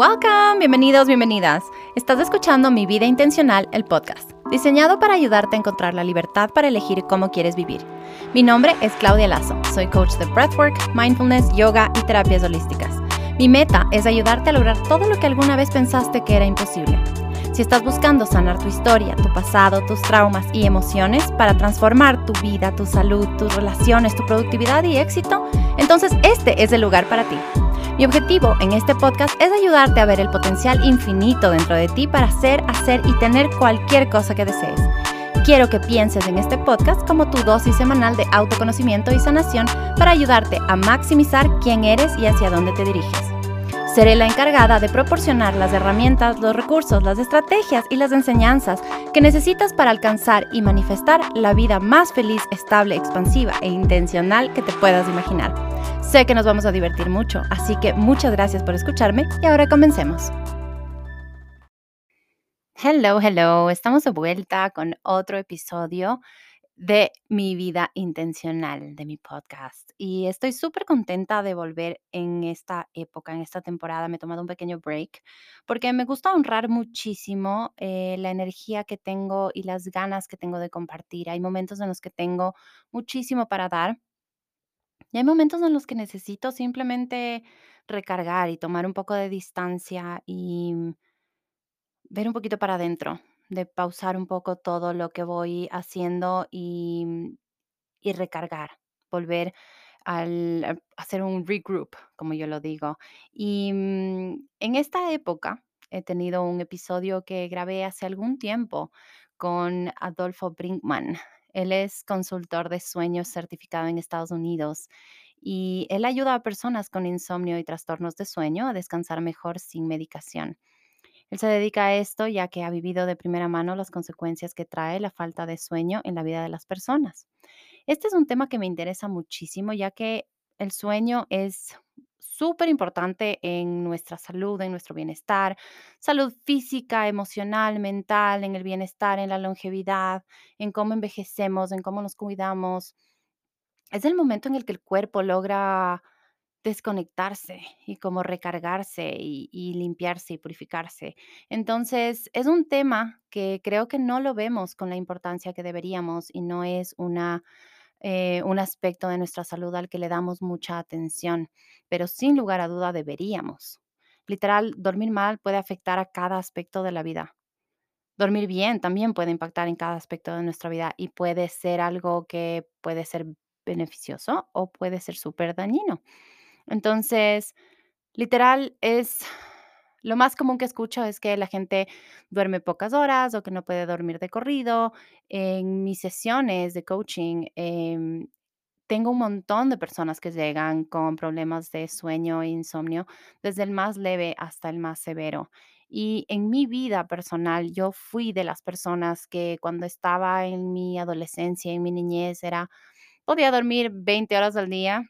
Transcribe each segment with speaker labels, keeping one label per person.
Speaker 1: Welcome, bienvenidos, bienvenidas. Estás escuchando Mi Vida Intencional, el podcast, diseñado para ayudarte a encontrar la libertad para elegir cómo quieres vivir. Mi nombre es Claudia Lazo, soy coach de breathwork, mindfulness, yoga y terapias holísticas. Mi meta es ayudarte a lograr todo lo que alguna vez pensaste que era imposible. Si estás buscando sanar tu historia, tu pasado, tus traumas y emociones para transformar tu vida, tu salud, tus relaciones, tu productividad y éxito, entonces este es el lugar para ti. Mi objetivo en este podcast es ayudarte a ver el potencial infinito dentro de ti para hacer, hacer y tener cualquier cosa que desees. Quiero que pienses en este podcast como tu dosis semanal de autoconocimiento y sanación para ayudarte a maximizar quién eres y hacia dónde te diriges. Seré la encargada de proporcionar las herramientas, los recursos, las estrategias y las enseñanzas que necesitas para alcanzar y manifestar la vida más feliz, estable, expansiva e intencional que te puedas imaginar. Sé que nos vamos a divertir mucho, así que muchas gracias por escucharme y ahora comencemos. Hello, hello, estamos de vuelta con otro episodio de mi vida intencional, de mi podcast. Y estoy súper contenta de volver en esta época, en esta temporada. Me he tomado un pequeño break porque me gusta honrar muchísimo eh, la energía que tengo y las ganas que tengo de compartir. Hay momentos en los que tengo muchísimo para dar y hay momentos en los que necesito simplemente recargar y tomar un poco de distancia y ver un poquito para adentro, de pausar un poco todo lo que voy haciendo y, mm, y recargar, volver al, a hacer un regroup, como yo lo digo. Y mm, en esta época he tenido un episodio que grabé hace algún tiempo con Adolfo Brinkman. Él es consultor de sueños certificado en Estados Unidos y él ayuda a personas con insomnio y trastornos de sueño a descansar mejor sin medicación. Él se dedica a esto ya que ha vivido de primera mano las consecuencias que trae la falta de sueño en la vida de las personas. Este es un tema que me interesa muchísimo ya que el sueño es súper importante en nuestra salud, en nuestro bienestar, salud física, emocional, mental, en el bienestar, en la longevidad, en cómo envejecemos, en cómo nos cuidamos. Es el momento en el que el cuerpo logra desconectarse y como recargarse y, y limpiarse y purificarse. Entonces, es un tema que creo que no lo vemos con la importancia que deberíamos y no es una, eh, un aspecto de nuestra salud al que le damos mucha atención, pero sin lugar a duda deberíamos. Literal, dormir mal puede afectar a cada aspecto de la vida. Dormir bien también puede impactar en cada aspecto de nuestra vida y puede ser algo que puede ser beneficioso o puede ser súper dañino. Entonces, literal, es lo más común que escucho es que la gente duerme pocas horas o que no puede dormir de corrido. En mis sesiones de coaching, em, tengo un montón de personas que llegan con problemas de sueño e insomnio, desde el más leve hasta el más severo. Y en mi vida personal, yo fui de las personas que cuando estaba en mi adolescencia, en mi niñez, era, podía dormir 20 horas al día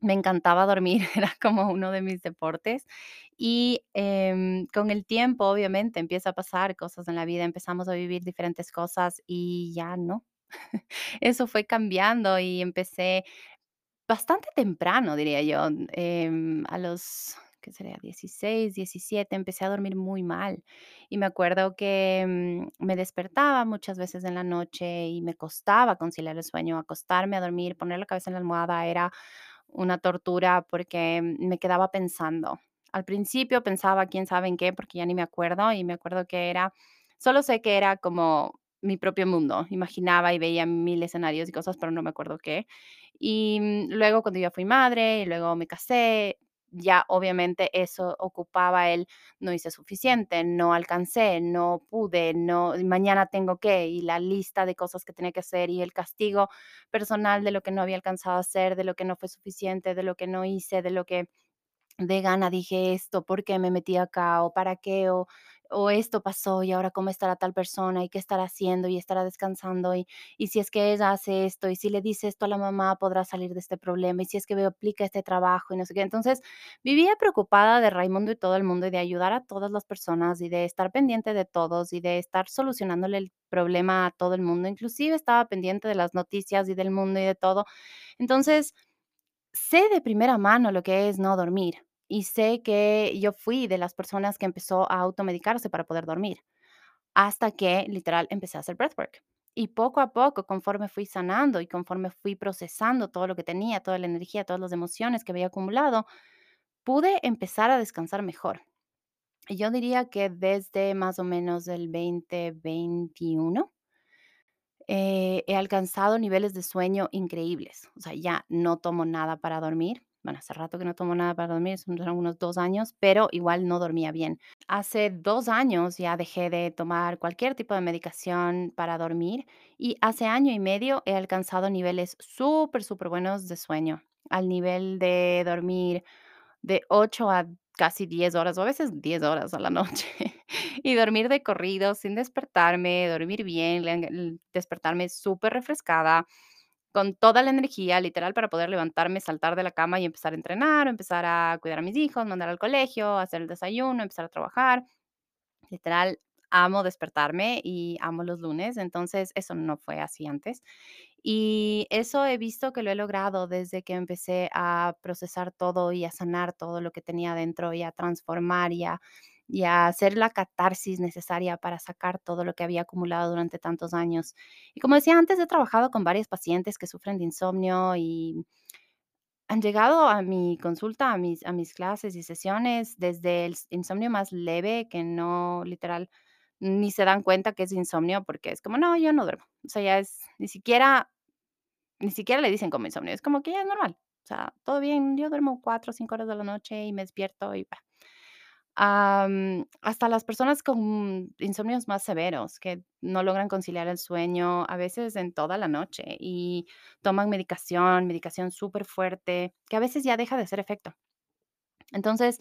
Speaker 1: me encantaba dormir, era como uno de mis deportes. Y em, con el tiempo, obviamente, empieza a pasar cosas en la vida, empezamos a vivir diferentes cosas y ya no. Eso fue cambiando y empecé bastante temprano, diría yo, em, a los, ¿qué sería? 16, 17, empecé a dormir muy mal. Y me acuerdo que mm, me despertaba muchas veces en la noche y me costaba conciliar el sueño, acostarme a dormir, poner la cabeza en la almohada era una tortura porque me quedaba pensando. Al principio pensaba quién sabe en qué, porque ya ni me acuerdo, y me acuerdo que era, solo sé que era como mi propio mundo. Imaginaba y veía mil escenarios y cosas, pero no me acuerdo qué. Y mm, luego cuando yo fui madre y luego me casé, ya obviamente eso ocupaba el no hice suficiente, no alcancé, no pude, no mañana tengo que y la lista de cosas que tenía que hacer y el castigo personal de lo que no había alcanzado a hacer, de lo que no fue suficiente, de lo que no hice, de lo que de gana dije esto, ¿por qué me metí acá? ¿O para qué? ¿O, o esto pasó y ahora cómo estará tal persona? ¿Y qué estará haciendo? ¿Y estará descansando? ¿Y, y si es que ella hace esto? ¿Y si le dice esto a la mamá podrá salir de este problema? ¿Y si es que aplica este trabajo? Y no sé qué. Entonces vivía preocupada de Raimundo y todo el mundo y de ayudar a todas las personas y de estar pendiente de todos y de estar solucionándole el problema a todo el mundo. Inclusive estaba pendiente de las noticias y del mundo y de todo. Entonces sé de primera mano lo que es no dormir y sé que yo fui de las personas que empezó a automedicarse para poder dormir, hasta que literal empecé a hacer breathwork. Y poco a poco, conforme fui sanando y conforme fui procesando todo lo que tenía, toda la energía, todas las emociones que había acumulado, pude empezar a descansar mejor. Y yo diría que desde más o menos el 2021 eh, he alcanzado niveles de sueño increíbles. O sea, ya no tomo nada para dormir. Bueno, hace rato que no tomo nada para dormir, son unos 2 años, pero igual no dormía bien. Hace 2 años ya dejé de tomar cualquier tipo de medicación para dormir y hace año y medio he alcanzado niveles súper, súper buenos de sueño, al nivel de dormir de 8 a casi 10 horas, o a veces 10 horas a la noche, y dormir de corrido sin despertarme, dormir bien, despertarme súper refrescada, con toda la energía, literal, para poder levantarme, saltar de la cama y empezar a entrenar, empezar a cuidar a mis hijos, mandar al colegio, hacer el desayuno, empezar a trabajar. Literal, amo despertarme y amo los lunes, entonces eso no fue así antes. Y eso he visto que lo he logrado desde que empecé a procesar todo y a sanar todo lo que tenía dentro y a transformar y a y a hacer la catarsis necesaria para sacar todo lo que había acumulado durante tantos años. Y como decía antes, he trabajado con varios pacientes que sufren de insomnio y han llegado a mi consulta, a mis a mis clases y sesiones desde el insomnio más leve, que no, literal, ni se dan cuenta que es insomnio, porque es como: "No, yo no duermo". O sea, ya es ni siquiera ni siquiera le dicen como insomnio, es como que ya es normal. O sea, todo bien, yo duermo 4 o 5 horas de la noche y me despierto y va. Am, hasta las personas con insomnios más severos, que no logran conciliar el sueño, a veces en toda la noche, y toman medicación, medicación superfuerte, que a veces ya deja de hacer efecto. Entonces,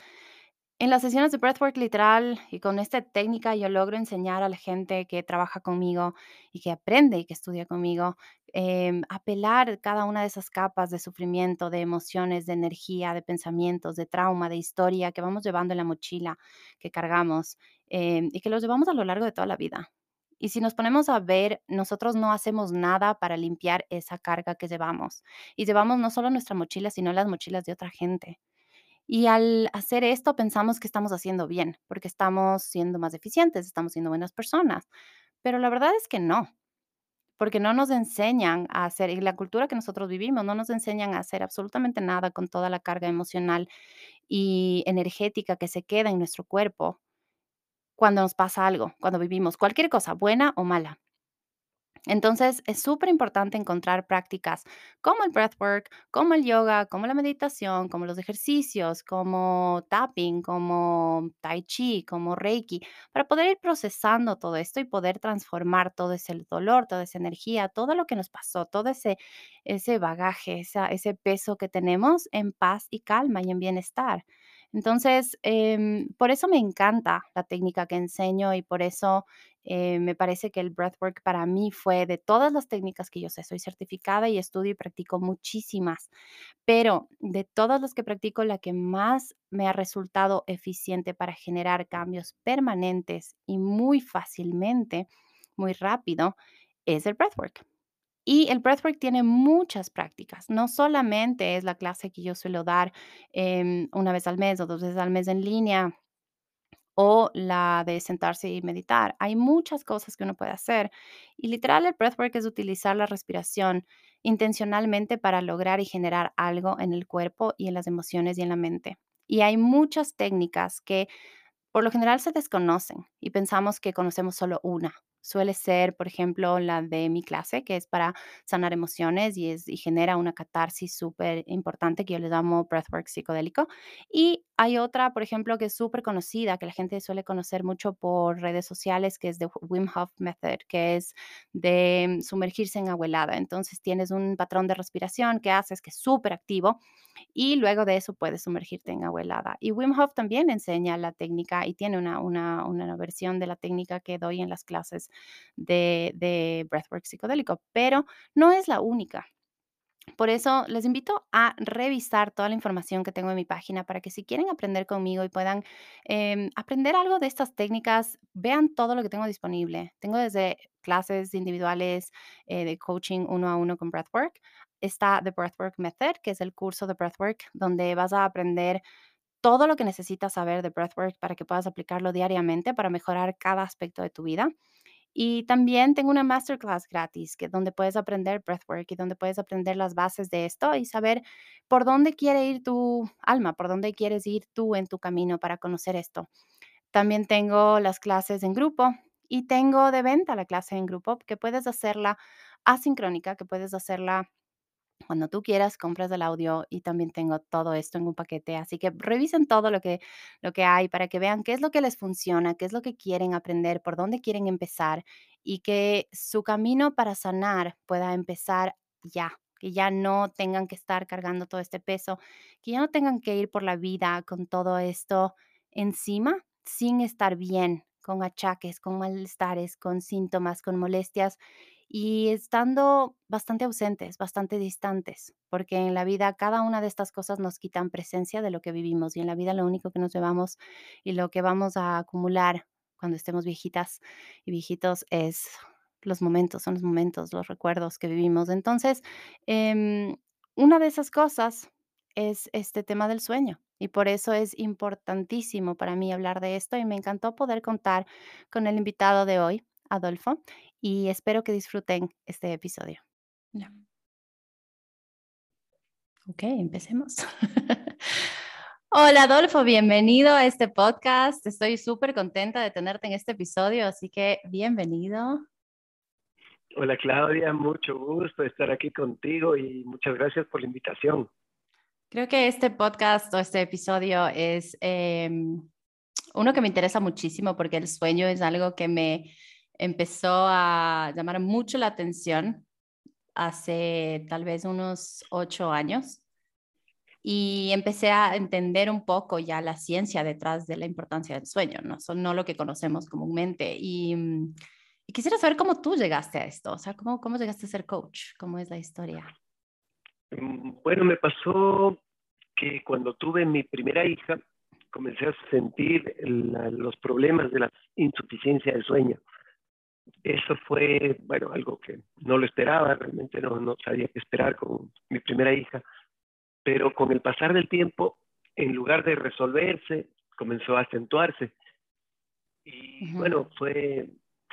Speaker 1: en las sesiones de breathwork, literal, y con esta técnica, yo logro enseñar a la gente que trabaja conmigo y que aprende y que estudia conmigo, em, a pelar cada una de esas capas de sufrimiento, de emociones, de energía, de pensamientos, de trauma, de historia que vamos llevando en la mochila que cargamos, em, y que los llevamos a lo largo de toda la vida. Y si nos ponemos a ver, nosotros no hacemos nada para limpiar esa carga que llevamos. Y llevamos no solo nuestra mochila, sino las mochilas de otra gente. Y al hacer esto, pensamos que estamos haciendo bien, porque estamos siendo más eficientes, estamos siendo buenas personas, pero la verdad es que no, porque no nos enseñan a hacer y la cultura que nosotros vivimos, no nos enseñan a hacer absolutamente nada con toda la carga emocional y energética que se queda en nuestro cuerpo cuando nos pasa algo, cuando vivimos cualquier cosa, buena o mala. Entonces, es superimportante encontrar prácticas como el breathwork, como el yoga, como la meditación, como los ejercicios, como tapping, como tai chi, como reiki, para poder ir procesando todo esto y poder transformar todo ese dolor, toda esa energía, todo lo que nos pasó, todo ese ese bagaje, ese peso que tenemos en paz y calma y en bienestar. Entonces, em, por eso me encanta la técnica que enseño y por eso, eh, me parece que el breathwork para mí fue de todas las técnicas que yo sé, soy certificada y estudio y practico muchísimas, pero de todas las que practico, la que más me ha resultado eficiente para generar cambios permanentes y muy fácilmente, muy rápido, es el breathwork. Y el breathwork tiene muchas prácticas, no solamente es la clase que yo suelo dar, em, una vez al mes o 2 veces al mes en línea o la de sentarse y meditar. Hay muchas cosas que uno puede hacer y literal el breathwork es utilizar la respiración intencionalmente para lograr y generar algo en el cuerpo y en las emociones y en la mente. Y hay muchas técnicas que por lo general se desconocen y pensamos que conocemos solo una. Suele ser, por ejemplo, la de mi clase, que es para sanar emociones y es y genera una catarsis superimportante que yo le llamo breathwork psicodélico. Y hay otra, por ejemplo, que es superconocida, que la gente suele conocer mucho por redes sociales, que es de Wim Hof Method, que es de sumergirse en agua helada. Entonces, tienes un patrón de respiración que haces que es superactivo y luego de eso puedes sumergirte en agua helada. Y Wim Hof también enseña la técnica y tiene una una una versión de la técnica que doy en las clases de de breathwork psicodélico, pero no es la única. Por eso les invito a revisar toda la información que tengo en mi página para que si quieren aprender conmigo y puedan, em, aprender algo de estas técnicas, vean todo lo que tengo disponible. Tengo desde clases individuales, eh, de coaching uno a uno con breathwork. Está The Breathwork Method, que es el curso de breathwork, donde vas a aprender todo lo que necesitas saber de breathwork para que puedas aplicarlo diariamente para mejorar cada aspecto de tu vida. Y también tengo una masterclass gratis que donde puedes aprender breathwork y donde puedes aprender las bases de esto y saber por dónde quiere ir tu alma, por dónde quieres ir tú en tu camino para conocer esto. También tengo las clases en grupo y tengo de venta la clase en grupo que puedes hacerla asincrónica, que puedes hacerla cuando tú quieras, compras el audio y también tengo todo esto en un paquete. Así que revisen todo lo que, lo que hay para que vean qué es lo que les funciona, qué es lo que quieren aprender, por dónde quieren empezar y que su camino para sanar pueda empezar ya, que ya no tengan que estar cargando todo este peso, que ya no tengan que ir por la vida con todo esto encima sin estar bien, con achaques, con malestares, con síntomas, con molestias y estando bastante ausentes, bastante distantes, porque en la vida cada una de estas cosas nos quitan presencia de lo que vivimos y en la vida lo único que nos llevamos y lo que vamos a acumular cuando estemos viejitas y viejitos es los momentos, son los momentos, los recuerdos que vivimos. Entonces, em, una de esas cosas es este tema del sueño y por eso es importantísimo para mí hablar de esto y me encantó poder contar con el invitado de hoy, Adolfo y espero que disfruten este episodio. Ya. Ok, empecemos. Hola Adolfo, bienvenido a este podcast. Estoy súper contenta de tenerte en este episodio, así que bienvenido.
Speaker 2: Hola Claudia, mucho gusto estar aquí contigo y muchas gracias por la invitación.
Speaker 1: Creo que este podcast o este episodio es em, uno que me interesa muchísimo porque el sueño es algo que me empezó a llamar mucho la atención hace tal vez unos ocho años y empecé a entender un poco ya la ciencia detrás de la importancia del sueño, no, Son, no lo que conocemos comúnmente. Y, mm, y, quisiera saber cómo tú llegaste a esto, o sea, cómo, cómo llegaste a ser coach, cómo es la historia.
Speaker 2: Mm, bueno, me pasó que cuando tuve mi primera hija, comencé a sentir los problemas de la insuficiencia del sueño eso fue, bueno, algo que no lo esperaba, realmente no, no sabía qué esperar con mi primera hija, pero con el pasar del tiempo, en lugar de resolverse, comenzó a acentuarse. Y bueno, fue,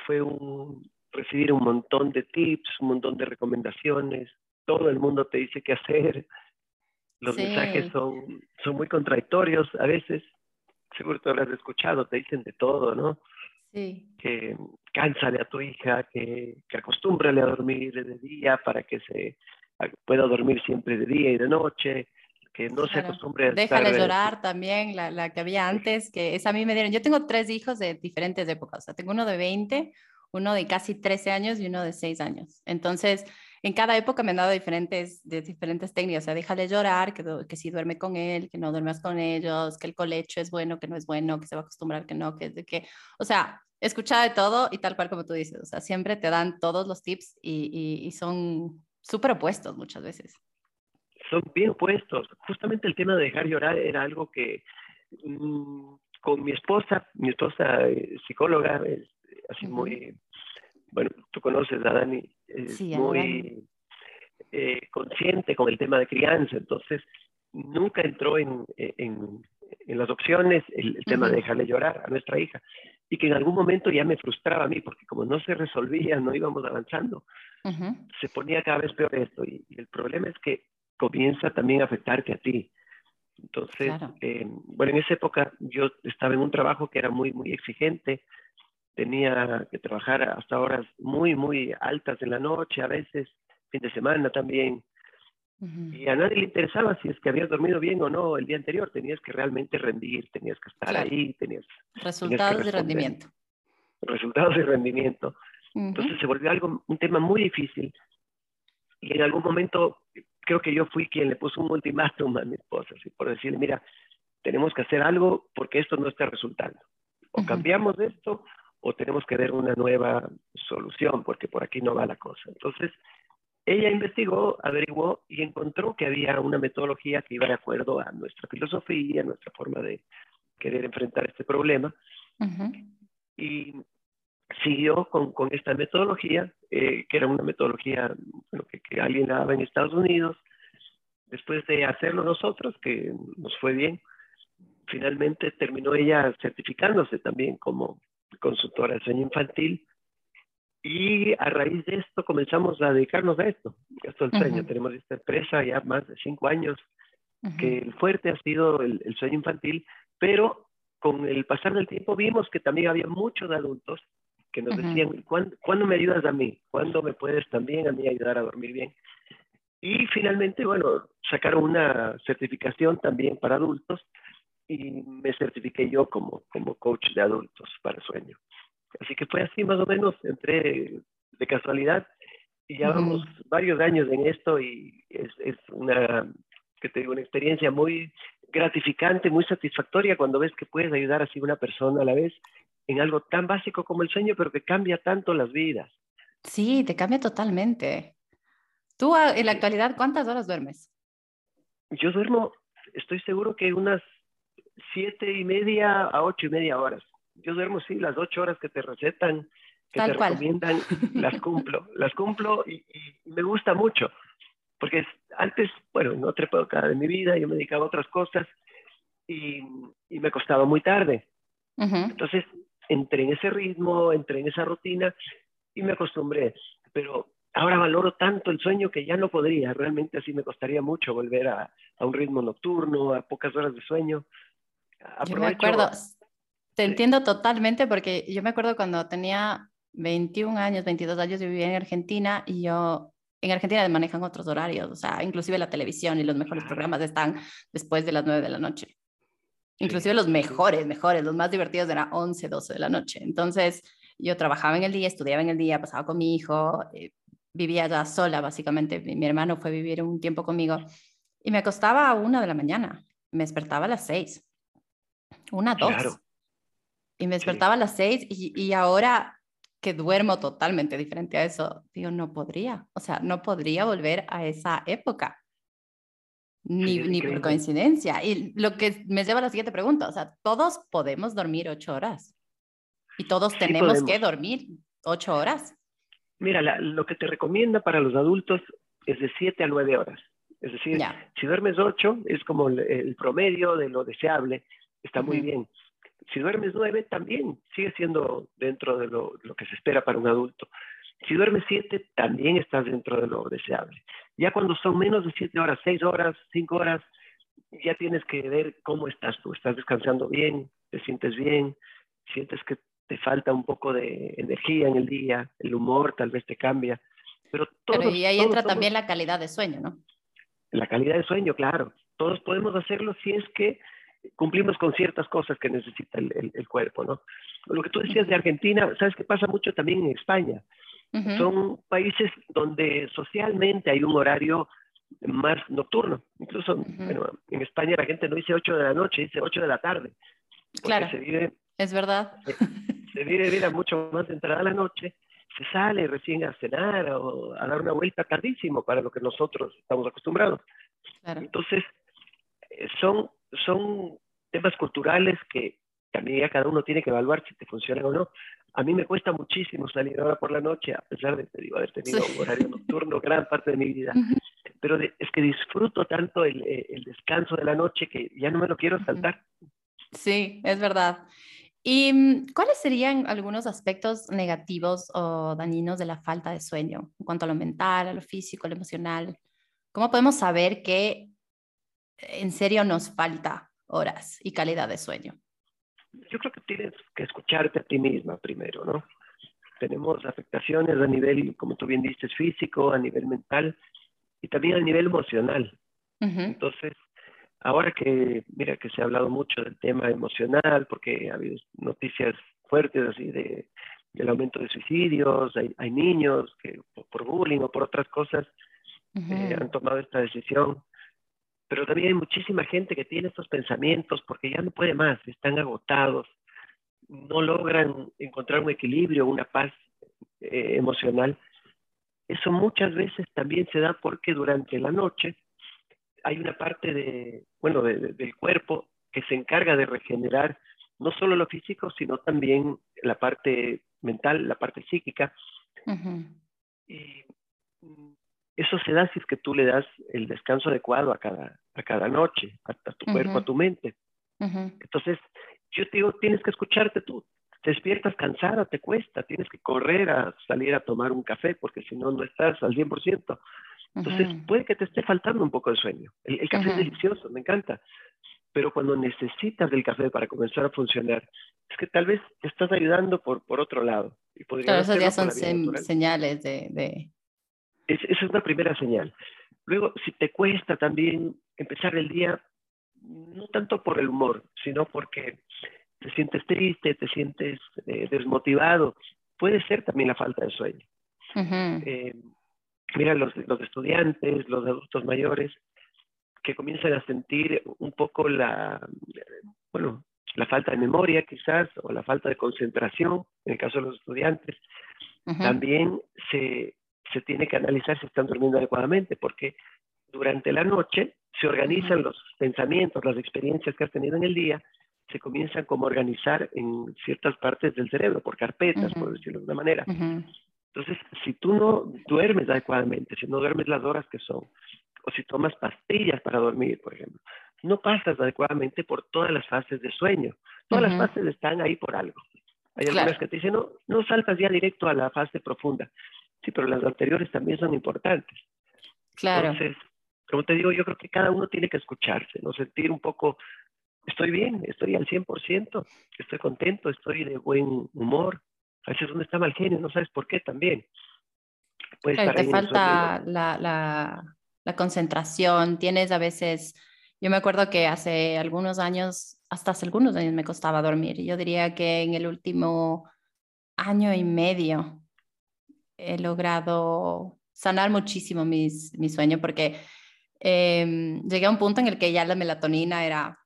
Speaker 2: fue un, recibir un montón de tips, un montón de recomendaciones, todo el mundo te dice qué hacer, los mensajes son, son muy contradictorios a veces, seguro tú has escuchado, te dicen de todo, ¿no? Que cánsale a tu hija, que, que acostúmbrale a dormir de día para que se pueda dormir siempre de día y de noche, que no se acostumbre a
Speaker 1: Déjale llorar también, la, la, que había antes, que esa a mí me dieron. Yo tengo tres hijos de diferentes épocas, o sea, tengo uno de 20, uno de casi 13 años y uno de 6 años. Entonces, en cada época me han dado diferentes, de diferentes técnicas, o sea, déjale llorar, que, que si duerme con él, que no duermas con ellos, que el colecho es bueno, que no es bueno, que se va a acostumbrar, que no, que, que, o sea, escucha de todo y tal cual como tú dices, o sea, siempre te dan todos los tips y, y, son súper opuestos muchas veces.
Speaker 2: Son bien opuestos. Justamente el tema de dejar llorar era algo que mm, con mi esposa, mi esposa psicóloga, es así muy bueno, tú conoces a Dani, es muy eh, consciente con el tema de crianza, entonces nunca entró en, en, las opciones el, tema de dejarle llorar a nuestra hija y que en algún momento ya me frustraba a mí porque como no se resolvía, no íbamos avanzando, se ponía cada vez peor esto y, el problema es que comienza también a afectarte a ti. Entonces, eh, bueno, en esa época yo estaba en un trabajo que era muy, muy exigente, tenía que trabajar hasta horas muy, muy altas en la noche, a veces fin de semana también. Y a nadie le interesaba si es que habías dormido bien o no el día anterior, tenías que realmente rendir, tenías que estar ahí, tenías...
Speaker 1: Resultados de rendimiento.
Speaker 2: Resultados de rendimiento. Entonces se volvió algo, un tema muy difícil. Y en algún momento creo que yo fui quien le puso un ultimátum a mi esposa, así, por decirle, mira, tenemos que hacer algo porque esto no está resultando. O cambiamos esto o tenemos que ver una nueva solución porque por aquí no va la cosa. Entonces, ella investigó, averiguó y encontró que había una metodología que iba de acuerdo a nuestra filosofía, a nuestra forma de querer enfrentar este problema. Y siguió con, con esta metodología, eh, que era una metodología que, que, alguien daba en Estados Unidos. Después de hacerlo nosotros, que nos fue bien, finalmente terminó ella certificándose también como consultora de sueño infantil y a raíz de esto comenzamos a dedicarnos a esto, esto del sueño. Tenemos esta empresa ya más de cinco años, que el fuerte ha sido el, sueño infantil, pero con el pasar del tiempo vimos que también había muchos adultos que nos decían, ¿cuándo, me ayudas a mí? ¿Cuándo me puedes también a mí ayudar a dormir bien? Y finalmente, bueno, sacaron una certificación también para adultos y me certifiqué yo como, como coach de adultos para sueño. Así que fue así más o menos, entré de casualidad y ya vamos varios años en esto y es, es una, que te digo, una experiencia muy gratificante, muy satisfactoria cuando ves que puedes ayudar así a una persona a la vez en algo tan básico como el sueño, pero que cambia tanto las vidas.
Speaker 1: Sí, te cambia totalmente. Tú ah, en la actualidad, ¿cuántas horas duermes?
Speaker 2: Yo duermo, estoy seguro que unas siete y media a ocho y media horas yo duermo, sí, las ocho horas que te recetan, que te recomiendan, las cumplo, las cumplo y, me gusta mucho, porque antes, bueno, en otra época de mi vida yo me dedicaba a otras cosas y, me costaba muy tarde. Entonces, entré en ese ritmo, entré en esa rutina y me acostumbré, pero ahora valoro tanto el sueño que ya no podría, realmente así me costaría mucho volver a, a un ritmo nocturno, a pocas horas de sueño.
Speaker 1: Yo me acuerdo, te entiendo totalmente porque yo me acuerdo cuando tenía 21 años, 22 años, yo vivía en Argentina y yo, en Argentina manejan otros horarios, o sea, inclusive la televisión y los mejores programas están después de las 9 de la noche. Inclusive los mejores, mejores, los más divertidos eran 11, 12 de la noche. Entonces, yo trabajaba en el día, estudiaba en el día, pasaba con mi hijo, eh, vivía ya sola, básicamente. Mi, hermano fue a vivir un tiempo conmigo y me acostaba a una de la mañana, me despertaba a las 6, una, dos y me despertaba a las seis y, y, ahora que duermo totalmente diferente a eso, digo, no podría, o sea, no podría volver a esa época. Ni, ni por coincidencia. Y lo que me lleva a la siguiente pregunta, o sea, todos podemos dormir ocho horas y todos tenemos que dormir ocho horas.
Speaker 2: Mira, lo que te recomienda para los adultos es de siete a nueve horas. Es decir, si duermes ocho, es como el, promedio de lo deseable, está muy bien si duermes nueve, también sigue siendo dentro de lo, que se espera para un adulto. Si duermes siete, también estás dentro de lo deseable. Ya cuando son menos de siete horas, seis horas, cinco horas, ya tienes que ver cómo estás tú. ¿Estás descansando bien? ¿Te sientes bien? ¿Sientes que te falta un poco de energía en el día? ¿El humor tal vez te cambia? Pero,
Speaker 1: todos, y ahí entra también la calidad de sueño, ¿no?
Speaker 2: La calidad de sueño, claro. Todos podemos hacerlo si es que cumplimos con ciertas cosas que necesita el, el, cuerpo, ¿no? Lo que tú decías de Argentina, ¿sabes qué pasa mucho también en España? Son países donde socialmente hay un horario más nocturno. Incluso, bueno, en España la gente no dice 8 de la noche, dice 8 de la tarde.
Speaker 1: Claro, se vive, es verdad.
Speaker 2: Se, vive vida mucho más entrada la noche, se sale recién a cenar o a dar una vuelta tardísimo para lo que nosotros estamos acostumbrados. Claro. Entonces, eh, son son temas culturales que también ya cada uno tiene que evaluar si te funcionan o no. A mí me cuesta muchísimo salir ahora por la noche, a pesar de digo, haber tenido un horario nocturno gran parte de mi vida. Pero es que disfruto tanto el, eh, el, descanso de la noche que ya no me lo quiero saltar.
Speaker 1: Sí, es verdad. ¿Y mm, cuáles serían algunos aspectos negativos o dañinos de la falta de sueño en cuanto a lo mental, a lo físico, a lo emocional? ¿Cómo podemos saber que en serio nos falta horas y calidad de sueño?
Speaker 2: Yo creo que tienes que escucharte a ti misma primero, ¿no? Tenemos afectaciones a nivel, como tú bien dices, físico, a nivel mental y también a nivel emocional. Entonces, ahora que, mira, que se ha hablado mucho del tema emocional, porque ha habido noticias fuertes así de, del aumento de suicidios, hay, hay niños que por bullying o por otras cosas eh, han tomado esta decisión pero también hay muchísima gente que tiene estos pensamientos porque ya no puede más, están agotados, no logran encontrar un equilibrio, una paz eh, emocional. Eso muchas veces también se da porque durante la noche hay una parte de, bueno, del cuerpo que se encarga de regenerar no solo lo físico, sino también la parte mental, la parte psíquica. Y mm, eso se da si es que tú le das el descanso adecuado a cada, a cada noche, a, tu cuerpo, a tu mente. Entonces, yo te digo, tienes que escucharte tú. Te despiertas cansada, te cuesta, tienes que correr a salir a tomar un café porque si no, no estás al 100%. Entonces, puede que te esté faltando un poco de sueño. El, café es delicioso, me encanta. Pero cuando necesitas del café para comenzar a funcionar, es que tal vez te estás ayudando por, por otro lado.
Speaker 1: Y claro, esos ya son señales de... de...
Speaker 2: esa es una primera señal. Luego, si te cuesta también empezar el día, no tanto por el humor, sino porque te sientes triste, te sientes eh, desmotivado, puede ser también la falta de sueño. eh, mira, los, los estudiantes, los adultos mayores, que comienzan a sentir un poco la, bueno, la falta de memoria quizás o la falta de concentración, en el caso de los estudiantes, también se, se tiene que analizar si están durmiendo adecuadamente, porque durante la noche se organizan los pensamientos, las experiencias que has tenido en el día, se comienzan como a organizar en ciertas partes del cerebro, por carpetas, por decirlo de una manera. Entonces, si tú no duermes adecuadamente, si no duermes las horas que son, o si tomas pastillas para dormir, por ejemplo, no pasas adecuadamente por todas las fases de sueño. Todas las fases están ahí por algo. Hay algunas que te dicen, no, no saltas ya directo a la fase profunda. Sí, pero las anteriores también son importantes.
Speaker 1: Claro.
Speaker 2: Entonces, como te digo, yo creo que cada uno tiene que escucharse, ¿no? Sentir un poco, estoy bien, estoy al 100%, estoy contento, estoy de buen humor, a veces uno está mal genio, no sabes por qué también.
Speaker 1: te falta la, la, la, concentración, tienes a veces, yo me acuerdo que hace algunos años, hasta hace algunos años me costaba dormir. Yo diría que en el último año y medio he logrado sanar muchísimo mis, mi sueño porque eh, llegué a un punto en el que ya la melatonina era,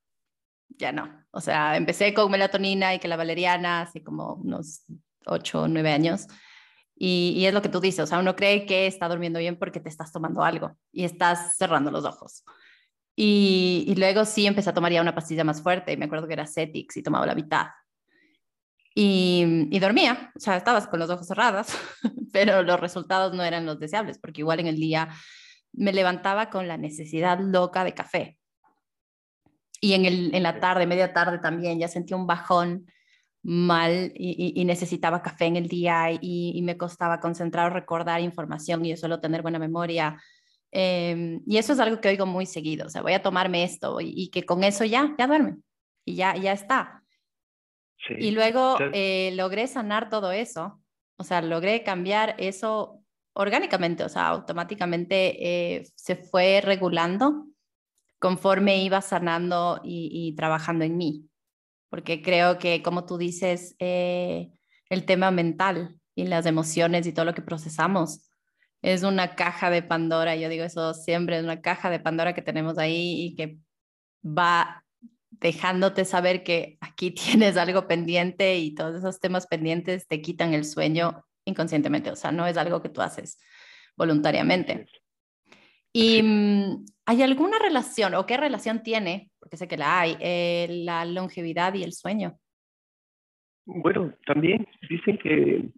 Speaker 1: ya no. O sea, empecé con melatonina y que la valeriana, así como unos 8 o 9 años. Y, es lo que tú dices, o sea, uno cree que está durmiendo bien porque te estás tomando algo y estás cerrando los ojos. Y, luego sí empecé a tomar ya una pastilla más fuerte, y me acuerdo que era Cetix y tomaba la mitad. Y, y, dormía, o sea, estabas con los ojos cerrados, pero los resultados no eran los deseables, porque igual en el día me levantaba con la necesidad loca de café. Y en, el, en la tarde, media tarde también, ya sentía un bajón mal y, necesitaba café en el día y, me costaba concentrar o recordar información y yo solo tener buena memoria. Em, y eso es algo que oigo muy seguido, o sea, voy a tomarme esto y, que con eso ya, ya duerme y ya, ya está. Y luego eh, logré sanar todo eso, o sea, logré cambiar eso orgánicamente, o sea, automáticamente eh, se fue regulando conforme iba sanando y trabajando en mí. Porque creo que, como tú dices, eh, el tema mental y las emociones y todo lo que procesamos es una caja de Pandora, yo digo eso siempre, es una caja de Pandora que tenemos ahí y que va dejándote saber que aquí tienes algo pendiente y todos esos temas pendientes te quitan el sueño inconscientemente, o sea, no es algo que tú haces voluntariamente. ¿Y mm, hay alguna relación o qué relación tiene, porque sé que la hay, eh, la longevidad y el sueño?
Speaker 2: Bueno, también dicen que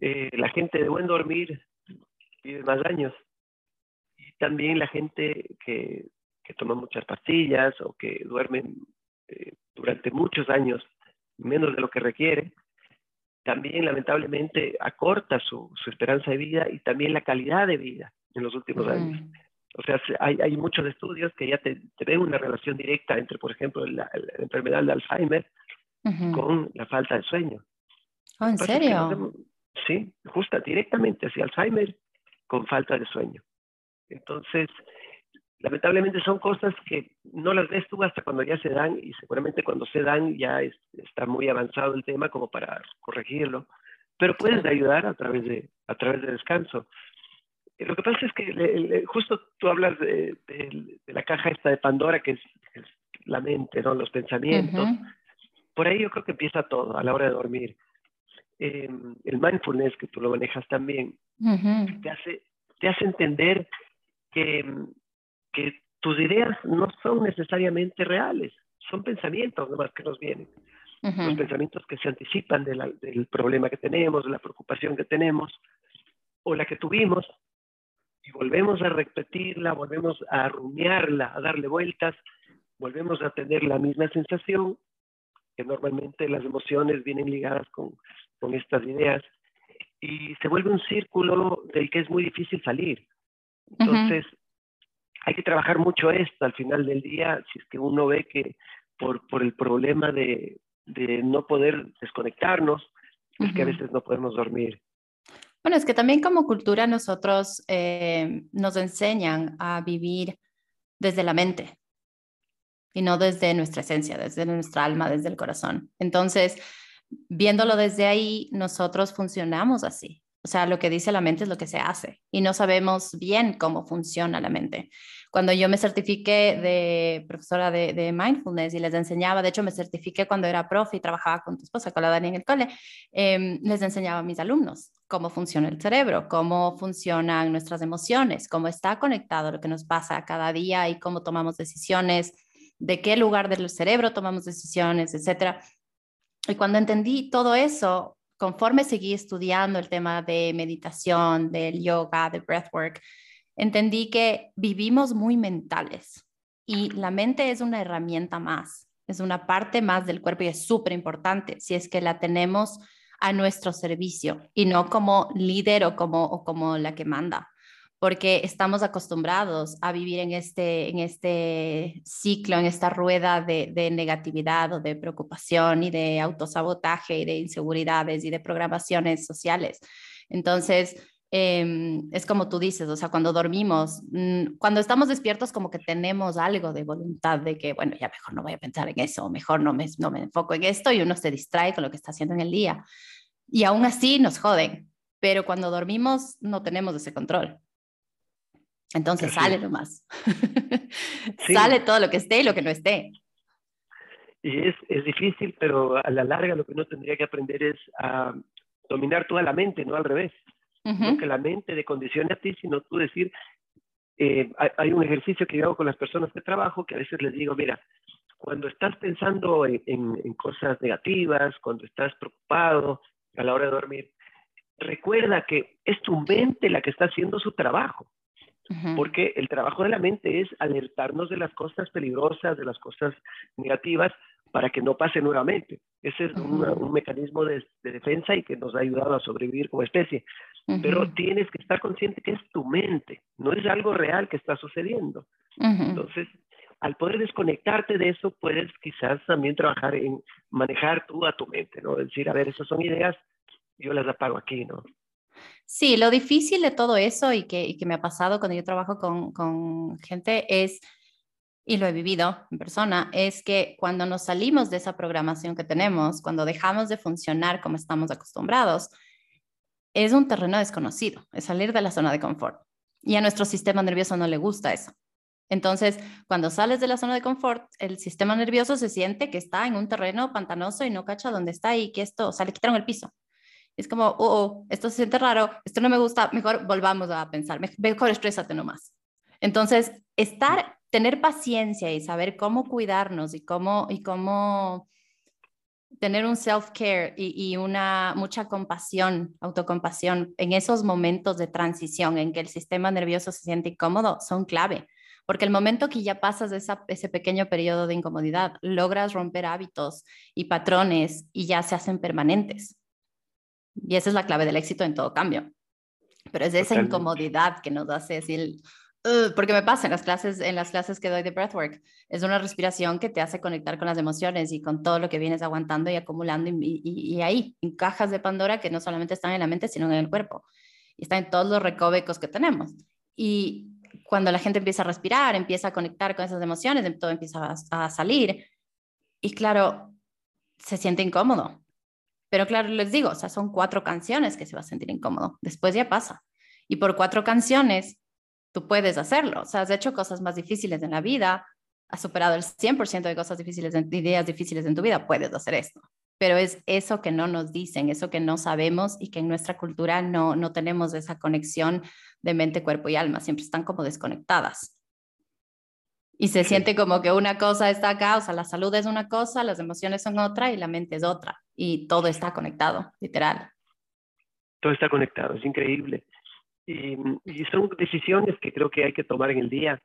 Speaker 2: eh, la gente de buen dormir vive más años. Y también la gente que, que toma muchas pastillas o que duermen eh, durante muchos años menos de lo que requiere, también lamentablemente acorta su, su esperanza de vida y también la calidad de vida en los últimos años. O sea, hay, hay, muchos estudios que ya te, te, ven una relación directa entre, por ejemplo, la, enfermedad de Alzheimer con la falta de sueño.
Speaker 1: Oh, ¿En serio?
Speaker 2: sí, justa, directamente hacia Alzheimer con falta de sueño. Entonces, lamentablemente son cosas que no las ves tú hasta cuando ya se dan y seguramente cuando se dan ya está muy avanzado el tema como para corregirlo, pero puedes ayudar a través de a través de descanso. Lo que pasa es que justo tú hablas de, la caja esta de Pandora, que es, la mente, ¿no? los pensamientos. Por ahí yo creo que empieza todo a la hora de dormir. Em, el mindfulness, que tú lo manejas también, te, hace, te hace entender que, que tus ideas no son necesariamente reales, son pensamientos nomás que nos vienen. Los pensamientos que se anticipan del problema que tenemos, de la preocupación que tenemos, o la que tuvimos, y volvemos a repetirla, volvemos a rumiarla, a darle vueltas, volvemos a tener la misma sensación, que normalmente las emociones vienen ligadas con, con estas ideas, y se vuelve un círculo del que es muy difícil salir. Entonces, hay que trabajar mucho esto al final del día, si es que uno ve que por, por el problema de, de no poder desconectarnos, es que a veces no podemos dormir.
Speaker 1: Bueno, es que también como cultura nosotros eh, nos enseñan a vivir desde la mente y no desde nuestra esencia, desde nuestra alma, desde el corazón. Entonces, viéndolo desde ahí, nosotros funcionamos así. O sea, lo que dice la mente es lo que se hace y no sabemos bien cómo funciona la mente. Cuando yo me certifiqué de profesora de, mindfulness y les enseñaba, de hecho me certifiqué cuando era profe y trabajaba con tu esposa, con la Dani en el cole, em, les enseñaba a mis alumnos cómo funciona el cerebro, cómo funcionan nuestras emociones, cómo está conectado lo que nos pasa cada día y cómo tomamos decisiones, de qué lugar del cerebro tomamos decisiones, etcétera. Y cuando entendí todo eso, conforme seguí estudiando el tema de meditación, del yoga, de breathwork, entendí que vivimos muy mentales y la mente es una herramienta más, es una parte más del cuerpo y es súper importante si es que la tenemos a nuestro servicio y no como líder o como, o como la que manda porque estamos acostumbrados a vivir en este, en este ciclo, en esta rueda de, de, negatividad o de preocupación y de autosabotaje y de inseguridades y de programaciones sociales. Entonces, em, es como tú dices, o sea, cuando dormimos, mm, cuando estamos despiertos como que tenemos algo de voluntad de que, bueno, ya mejor no voy a pensar en eso, mejor no me, no me enfoco en esto y uno se distrae con lo que está haciendo en el día. Y aún así nos joden, pero cuando dormimos no tenemos ese control. Entonces sale nomás. Sale todo lo que esté y lo que no esté.
Speaker 2: Y es, es, difícil, pero a la larga lo que uno tendría que aprender es a dominar toda la mente, no al revés. No que la mente te condicione a ti, sino tú decir, eh, hay, un ejercicio que yo hago con las personas que trabajo que a veces les digo, mira, cuando estás pensando en, en cosas negativas, cuando estás preocupado a la hora de dormir, recuerda que es tu mente la que está haciendo su trabajo porque el trabajo de la mente es alertarnos de las cosas peligrosas, de las cosas negativas, para que no pase nuevamente. Ese es un mecanismo de, defensa y que nos ha ayudado a sobrevivir como especie. Pero tienes que estar consciente que es tu mente, no es algo real que está sucediendo. Entonces, al poder desconectarte de eso, puedes quizás también trabajar en manejar tú a tu mente, ¿no? Decir, a ver, esas son ideas, yo las apago aquí, ¿no?
Speaker 1: Sí, lo difícil de todo eso y que, me ha pasado cuando yo trabajo con, gente es, y lo he vivido en persona, es que cuando nos salimos de esa programación que tenemos, cuando dejamos de funcionar como estamos acostumbrados, es un terreno desconocido, es salir de la zona de confort. Y a nuestro sistema nervioso no le gusta eso. Entonces, cuando sales de la zona de confort, el sistema nervioso se siente que está en un terreno pantanoso y no cacha dónde está y que esto, o sea, le quitaron el piso es como, oh, oh, esto se siente raro, esto no me gusta, mejor volvamos a pensar, mejor estrésate nomás. Entonces, estar, tener paciencia y saber cómo cuidarnos y cómo, y cómo tener un self-care y, y, una mucha compasión, autocompasión en esos momentos de transición en que el sistema nervioso se siente incómodo son clave. Porque el momento que ya pasas esa, ese pequeño periodo de incomodidad, logras romper hábitos y patrones y ya se hacen permanentes. Y esa es la clave del éxito en todo cambio. Pero es esa incomodidad que nos hace decir, porque me pasa en las clases, en las clases que doy de breathwork, es una respiración que te hace conectar con las emociones y con todo lo que vienes aguantando y acumulando y, y, ahí, en cajas de Pandora que no solamente están en la mente, sino en el cuerpo. Y están en todos los recovecos que tenemos. Y cuando la gente empieza a respirar, empieza a conectar con esas emociones, todo empieza a, a salir. Y claro, se siente incómodo, pero claro, les digo, o sea, son cuatro canciones que se va a sentir incómodo. Después ya pasa. Y por cuatro canciones, tú puedes hacerlo. O sea, has hecho cosas más difíciles en la vida, has superado el 100% de cosas difíciles, de ideas difíciles en tu vida, puedes hacer esto. Pero es eso que no nos dicen, eso que no sabemos y que en nuestra cultura no, no tenemos esa conexión de mente, cuerpo y alma. Siempre están como desconectadas. Y se siente como que una cosa está acá, o sea, la salud es una cosa, las emociones son otra y la mente es otra. Y todo está conectado, literal.
Speaker 2: Todo está conectado, es increíble. Y, son decisiones que creo que hay que tomar en el día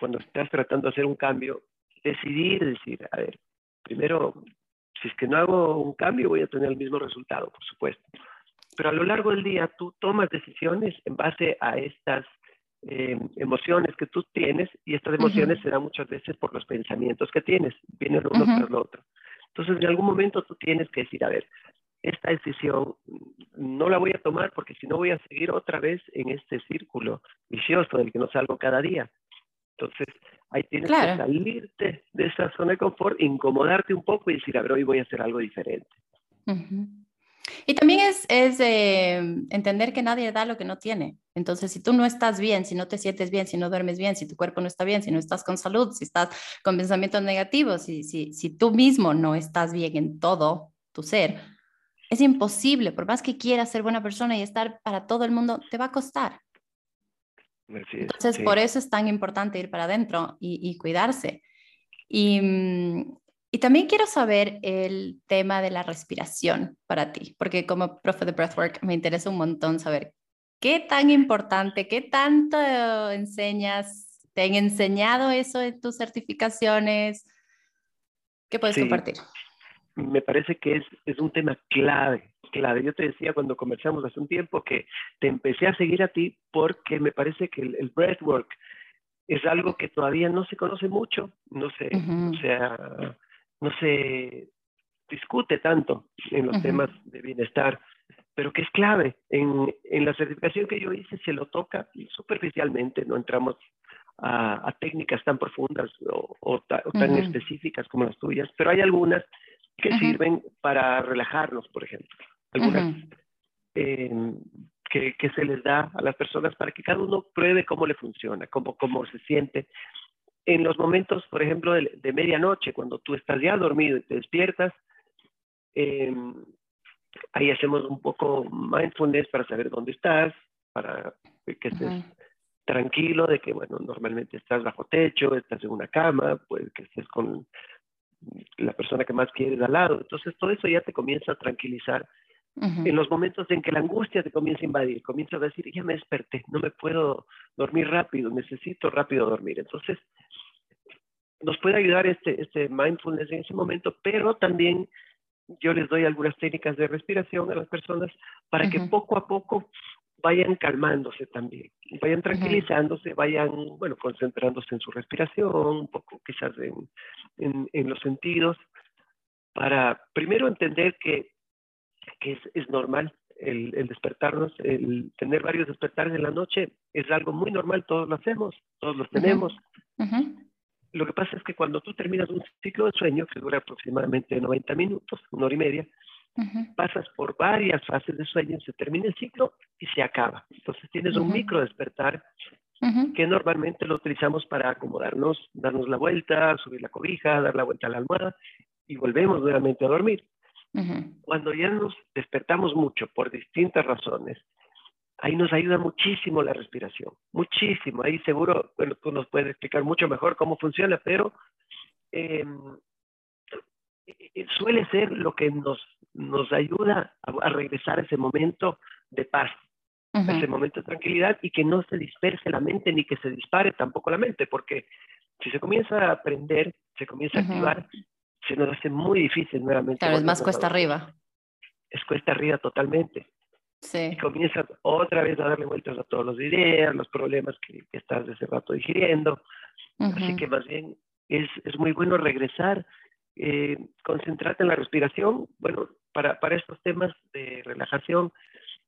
Speaker 2: cuando estás tratando de hacer un cambio. decidir, decir, a ver, primero, si es que no hago un cambio, voy a tener el mismo resultado, por supuesto. Pero a lo largo del día tú tomas decisiones en base a estas eh, emociones que tú tienes y estas emociones se dan muchas veces por los pensamientos que tienes, vienen uno tras lo otro. Entonces, en algún momento tú tienes que decir, a ver, esta decisión no la voy a tomar porque si no voy a seguir otra vez en este círculo vicioso del que no salgo cada día. Entonces, ahí tienes que salirte de esa zona de confort, incomodarte un poco y decir, a ver, hoy voy a hacer algo diferente.
Speaker 1: Y también es, es eh, entender que nadie da lo que no tiene. Entonces, si tú no estás bien, si no te sientes bien, si no duermes bien, si tu cuerpo no está bien, si no estás con salud, si estás con pensamientos negativos, si, si, si tú mismo no estás bien en todo tu ser, es imposible, por más que quieras ser buena persona y estar para todo el mundo, te va a costar. Entonces, por eso es tan importante ir para adentro y, y cuidarse. Y, mm, y también quiero saber el tema de la respiración para ti, porque como profe de breathwork me interesa un montón saber qué tan importante, qué tanto enseñas, te han enseñado eso en tus certificaciones, ¿qué puedes compartir?
Speaker 2: Me parece que es, es un tema clave, clave. Yo te decía cuando conversamos hace un tiempo que te empecé a seguir a ti porque me parece que el, breathwork es algo que todavía no se conoce mucho, no sé, o sea, no se discute tanto en los temas de bienestar, pero que es clave. En, en, la certificación que yo hice se lo toca superficialmente, no entramos a, técnicas tan profundas o, tan específicas como las tuyas, pero hay algunas que sirven para relajarnos, por ejemplo. Algunas em, que, que, se les da a las personas para que cada uno pruebe cómo le funciona, cómo, cómo se siente. En los momentos, por ejemplo, de, medianoche, cuando tú estás ya dormido y te despiertas, em, ahí hacemos un poco mindfulness para saber dónde estás, para que estés tranquilo de que, bueno, normalmente estás bajo techo, estás en una cama, pues que estés con la persona que más quieres al lado. Entonces, todo eso ya te comienza a tranquilizar. En los momentos en que la angustia te comienza a invadir, comienzas a decir, ya me desperté, no me puedo dormir rápido, necesito rápido dormir. Entonces, nos puede ayudar este, este mindfulness en ese momento, pero también yo les doy algunas técnicas de respiración a las personas para que poco a poco vayan calmándose también, vayan tranquilizándose, vayan, bueno, concentrándose en su respiración, un poco quizás en, en, los sentidos, para primero entender que, que es, es, normal el, el, despertarnos, el tener varios despertares en la noche, es algo muy normal, todos lo hacemos, todos los tenemos. Lo que pasa es que cuando tú terminas un ciclo de sueño, que dura aproximadamente 90 minutos, una hora y media, pasas por varias fases de sueño, se termina el ciclo y se acaba. Entonces tienes un micro despertar que normalmente lo utilizamos para acomodarnos, darnos la vuelta, subir la cobija, dar la vuelta a la almohada y volvemos nuevamente a dormir. Cuando ya nos despertamos mucho por distintas razones, ahí nos ayuda muchísimo la respiración, muchísimo. Ahí seguro, bueno, tú nos puedes explicar mucho mejor cómo funciona, pero em, eh, suele ser lo que nos, nos ayuda a, regresar a ese momento de paz, a ese momento de tranquilidad y que no se disperse la mente ni que se dispare tampoco la mente, porque si se comienza a aprender, se comienza a activar, se nos hace muy difícil nuevamente.
Speaker 1: Tal vez más cuesta arriba.
Speaker 2: Es cuesta arriba totalmente. Y comienzas otra vez a darle vueltas a todos los ideas, los problemas que, estás desde rato digiriendo. Así que más bien es, es muy bueno regresar, eh, concentrarte en la respiración. Bueno, para, para estos temas de relajación,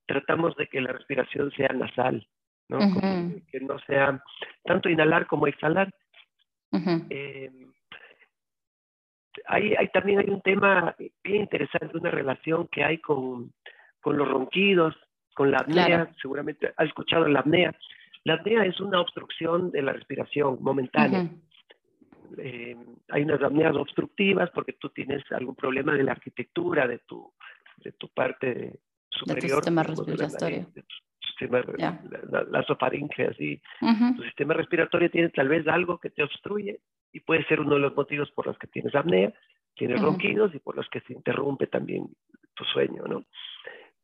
Speaker 2: tratamos de que la respiración sea nasal, ¿no? que no sea tanto inhalar como exhalar. Eh, hay, hay, también hay un tema bien interesante, una relación que hay con, con los ronquidos, con la apnea, seguramente has escuchado la apnea. La apnea es una obstrucción de la respiración momentánea. Eh, hay unas apneas obstructivas porque tú tienes algún problema de la arquitectura de tu, de tu parte superior. De tu
Speaker 1: sistema respiratorio.
Speaker 2: la, la, así. Tu sistema respiratorio tiene tal vez algo que te obstruye y puede ser uno de los motivos por los que tienes apnea, tienes ronquidos y por los que se interrumpe también tu sueño, ¿no?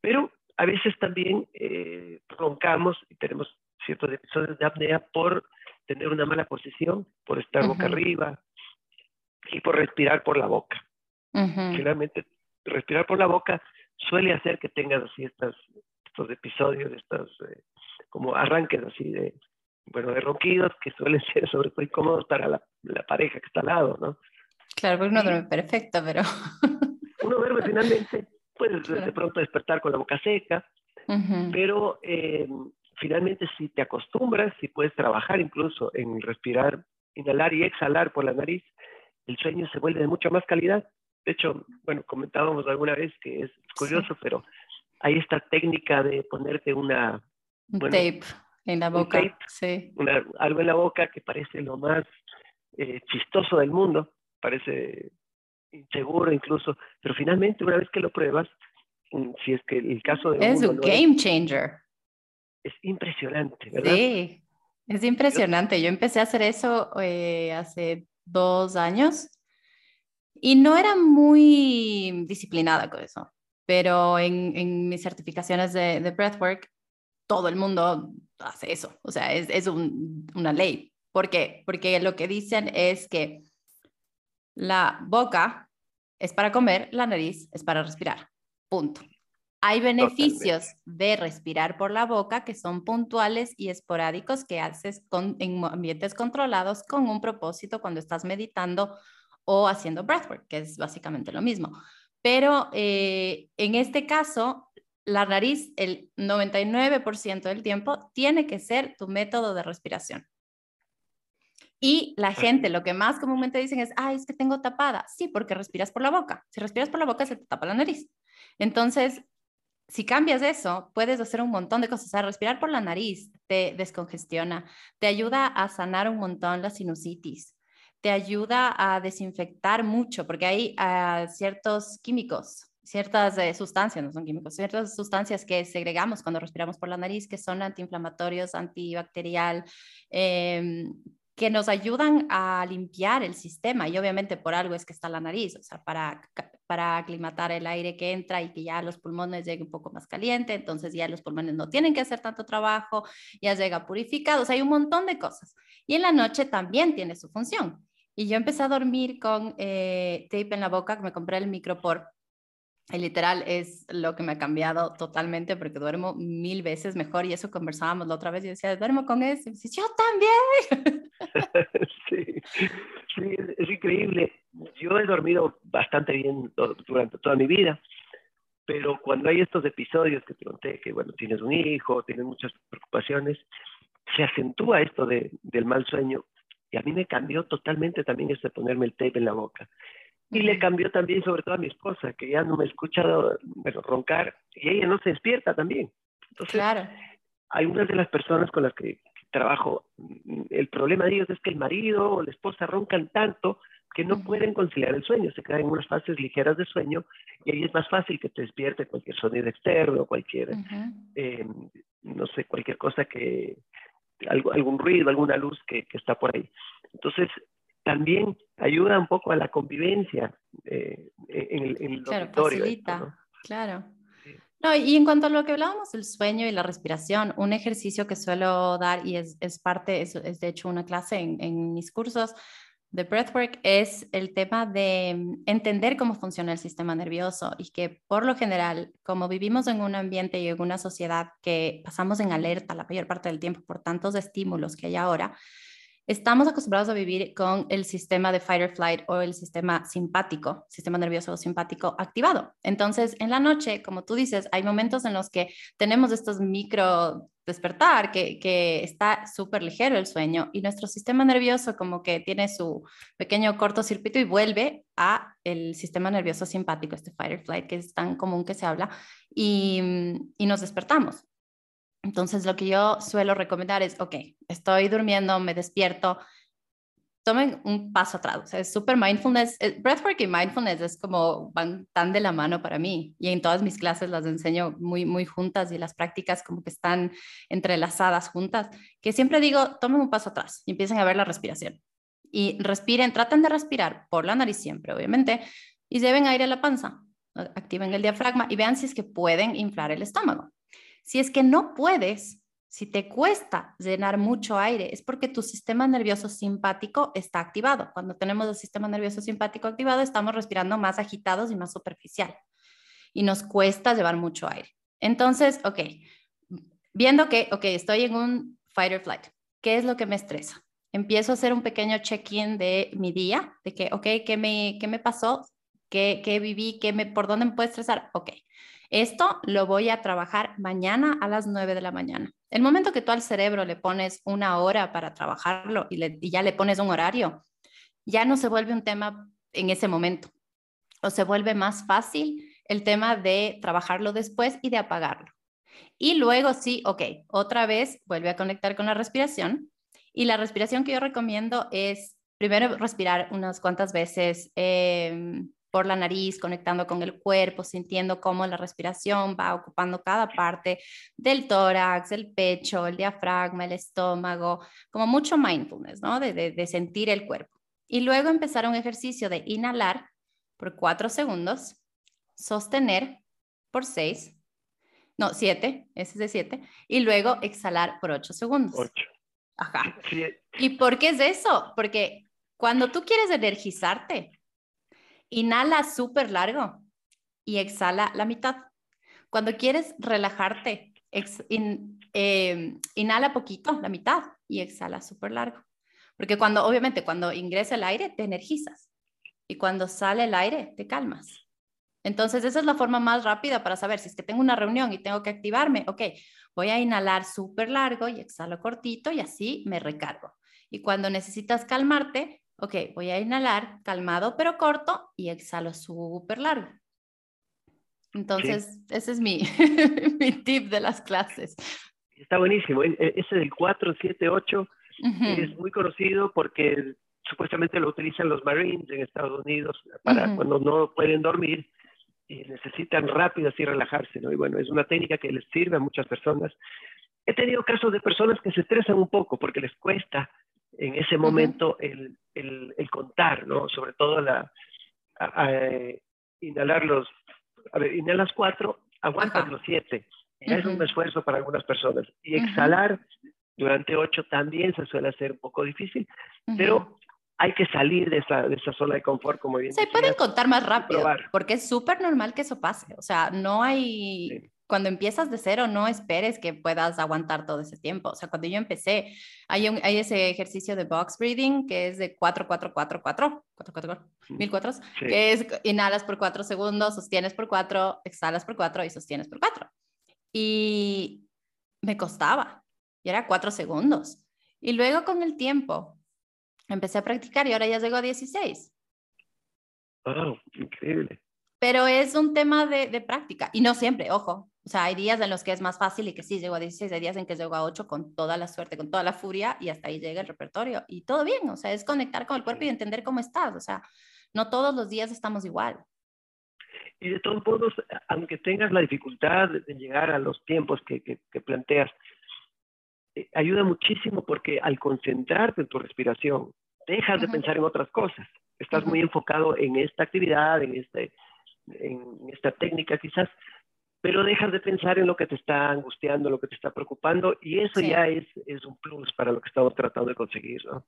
Speaker 2: Pero a veces también eh, roncamos y tenemos ciertos episodios de apnea por tener una mala posición, por estar boca arriba, y por respirar por la boca. Finalmente, respirar por la boca suele hacer que tengas así estas, estos episodios, estos eh, como arranques así de, bueno, de ronquidos que suelen ser sobre todo incómodos para la, pareja que está al lado, ¿no?
Speaker 1: Claro, porque uno duerme perfecto, pero...
Speaker 2: uno duerme finalmente, puedes de pronto despertar con la boca seca, pero eh, finalmente si te acostumbras, si puedes trabajar incluso en respirar, inhalar y exhalar por la nariz, el sueño se vuelve de mucha más calidad. De hecho, bueno, comentábamos alguna vez que es curioso, pero hay esta técnica de ponerte una...
Speaker 1: Un tape en la boca, sí.
Speaker 2: algo en la boca que parece lo más eh, chistoso del mundo, parece inseguro incluso, pero finalmente una vez que lo pruebas, mm, si es que el caso de...
Speaker 1: Es un game changer.
Speaker 2: Es impresionante, ¿verdad?
Speaker 1: Sí, es impresionante. Yo empecé a hacer eso eh, hace dos años y no era muy disciplinada con eso, pero en, en mis certificaciones de, de, breathwork, todo el mundo hace eso, o sea, es, es un, una ley. ¿Por qué? Porque lo que dicen es que la boca es para comer, la nariz es para respirar. Punto. Hay beneficios de respirar por la boca que son puntuales y esporádicos que haces con, en ambientes controlados con un propósito cuando estás meditando o haciendo breathwork, que es básicamente lo mismo. Pero eh, en este caso, la nariz, el 99% del tiempo, tiene que ser tu método de respiración. Y la gente lo que más comúnmente dicen es, ay, es que tengo tapada. Sí, porque respiras por la boca. Si respiras por la boca, se te tapa la nariz. Entonces, si cambias eso, puedes hacer un montón de cosas. O sea, respirar por la nariz te descongestiona, te ayuda a sanar un montón la sinusitis, te ayuda a desinfectar mucho, porque hay uh, ciertos químicos, ciertas eh, sustancias, no son químicos, ciertas sustancias que segregamos cuando respiramos por la nariz, que son antiinflamatorios, antibacterial, eh, que nos ayudan a limpiar el sistema y obviamente por algo es que está la nariz, o sea, para, para aclimatar el aire que entra y que ya los pulmones lleguen un poco más caliente, entonces ya los pulmones no tienen que hacer tanto trabajo, ya llega purificado, o sea, hay un montón de cosas. Y en la noche también tiene su función. Y yo empecé a dormir con eh, tape en la boca, me compré el micropor y literal es lo que me ha cambiado totalmente porque duermo mil veces mejor y eso conversábamos la otra vez y decía, duermo con eso. Y dice, yo también.
Speaker 2: sí, sí es, increíble. Yo he dormido bastante bien durante toda mi vida, pero cuando hay estos episodios que te conté, que bueno, tienes un hijo, tienes muchas preocupaciones, se acentúa esto de, del mal sueño y a mí me cambió totalmente también esto de ponerme el tape en la boca. Y le cambió también, sobre todo a mi esposa, que ya no me escucha bueno, roncar y ella no se despierta también. Entonces, claro. hay unas de las personas con las que trabajo, el problema de ellos es que el marido o la esposa roncan tanto que no pueden conciliar el sueño, se quedan en unas fases ligeras de sueño y ahí es más fácil que te despierte cualquier sonido externo, cualquier, eh, no sé, cualquier cosa que, algo, algún ruido, alguna luz que, que está por ahí. Entonces, también ayuda un poco a la convivencia eh, en, el, en
Speaker 1: Claro, facilita, claro. No, y en cuanto a lo que hablábamos del sueño y la respiración, un ejercicio que suelo dar y es, es parte, es, es, de hecho una clase en, en mis cursos de breathwork, es el tema de entender cómo funciona el sistema nervioso y que por lo general, como vivimos en un ambiente y en una sociedad que pasamos en alerta la mayor parte del tiempo por tantos estímulos que hay ahora, Estamos acostumbrados a vivir con el sistema de fight or flight o el sistema simpático, sistema nervioso simpático activado. Entonces, en la noche, como tú dices, hay momentos en los que tenemos estos micro despertar, que, está súper ligero el sueño y nuestro sistema nervioso como que tiene su pequeño cortocircuito y vuelve a el sistema nervioso simpático, este fight or flight que es tan común que se habla, y, y nos despertamos. Entonces, lo que yo suelo recomendar es, ok, estoy durmiendo, me despierto, tomen un paso atrás. O sea, es súper mindfulness. Eh, breathwork y mindfulness es como van tan de la mano para mí. Y en todas mis clases las enseño muy, muy juntas y las prácticas como que están entrelazadas juntas. Que siempre digo, tomen un paso atrás y empiecen a ver la respiración. Y respiren, traten de respirar por la nariz siempre, obviamente, y lleven aire a la panza. Activen el diafragma y vean si es que pueden inflar el estómago. Si es que no puedes, Si te cuesta llenar mucho aire, es porque tu sistema nervioso simpático está activado. Cuando tenemos el sistema nervioso simpático activado, estamos respirando más agitados y más superficial. Y nos cuesta llevar mucho aire. Entonces, ok, viendo que, ok, estoy en un fight or flight, ¿qué es lo que me estresa? Empiezo a hacer un pequeño check-in de mi día, de que, ok, ¿qué me, qué me pasó? ¿Qué, ¿Qué viví? ¿Qué me, ¿Por dónde me puede estresar? Ok, esto lo voy a trabajar mañana a las 9 de la mañana. El momento que tú al cerebro le pones una hora para trabajarlo y, ya le pones un horario, ya no se vuelve un tema en ese momento o se vuelve más fácil el tema de trabajarlo después y de apagarlo. Y luego sí, ok, otra vez vuelve a conectar con la respiración. Y la respiración que yo recomiendo es primero respirar unas cuantas veces em, por la nariz, conectando con el cuerpo, sintiendo cómo la respiración va ocupando cada parte del tórax, el pecho, el diafragma, el estómago, como mucho mindfulness, ¿no? De, de, sentir el cuerpo. Y luego empezar un ejercicio de inhalar por cuatro segundos, sostener por seis, no, siete, ese es de siete, y luego exhalar por ocho segundos.
Speaker 2: Ocho.
Speaker 1: Ajá. ¿Y por qué es eso? Porque cuando tú quieres energizarte, Inhala súper largo y exhala la mitad. Cuando quieres relajarte, em, inhala poquito, la mitad, y exhala súper largo. Porque cuando, obviamente, cuando ingresa el aire, te energizas. Y cuando sale el aire, te calmas. Entonces, esa es la forma más rápida para saber si es que tengo una reunión y tengo que activarme. Ok, voy a inhalar súper largo y exhalo cortito y así me recargo. Y cuando necesitas calmarte, Ok, voy a inhalar calmado pero corto y exhalo súper largo. Entonces, ese es mi, mi, tip de las clases.
Speaker 2: Está buenísimo. Ese del 4, 7, 8 es muy conocido porque supuestamente lo utilizan los Marines en Estados Unidos para cuando no pueden dormir y necesitan rápido así relajarse, ¿no? Y bueno, es una técnica que les sirve a muchas personas. He tenido casos de personas que se estresan un poco porque les cuesta en ese momento el, el, contar, ¿no? Sobre todo la, inhalar los, a ver, inhalas cuatro, aguantas los siete. Es un esfuerzo para algunas personas. Y exhalar durante ocho también se suele hacer un poco difícil, pero hay que salir de esa, de esa zona de confort, como bien
Speaker 1: Se pueden contar más rápido, porque es súper normal que eso pase. O sea, no hay cuando empiezas de cero, no esperes que puedas aguantar todo ese tiempo. O sea, cuando yo empecé, hay, un, hay ese ejercicio de box breathing que es de 4, 4, 4, 4, 4, 4, 1000 cuatro, que es inhalas por 4 segundos, sostienes por 4, exhalas por 4 y sostienes por 4. Y me costaba, y era 4 segundos. Y luego con el tiempo empecé a practicar y ahora ya llego a 16.
Speaker 2: ¡Wow! Increíble.
Speaker 1: Pero es un tema de, de práctica y no siempre, ojo, o sea, hay días en los que es más fácil y que sí, llego a 16, hay días en que llego a 8 con toda la suerte, con toda la furia y hasta ahí llega el repertorio. Y todo bien, o sea, es conectar con el cuerpo y entender cómo estás. O sea, no todos los días estamos igual.
Speaker 2: Y de todos modos, aunque tengas la dificultad de llegar a los tiempos que, que, planteas, eh, ayuda muchísimo porque al concentrarte en tu respiración, dejas de pensar en otras cosas. Estás muy enfocado en esta actividad, en, este, en esta técnica quizás, pero dejas de pensar en lo que te está angustiando, lo que te está preocupando, y eso ya es, es, un plus para lo que estamos tratando de conseguir, ¿no?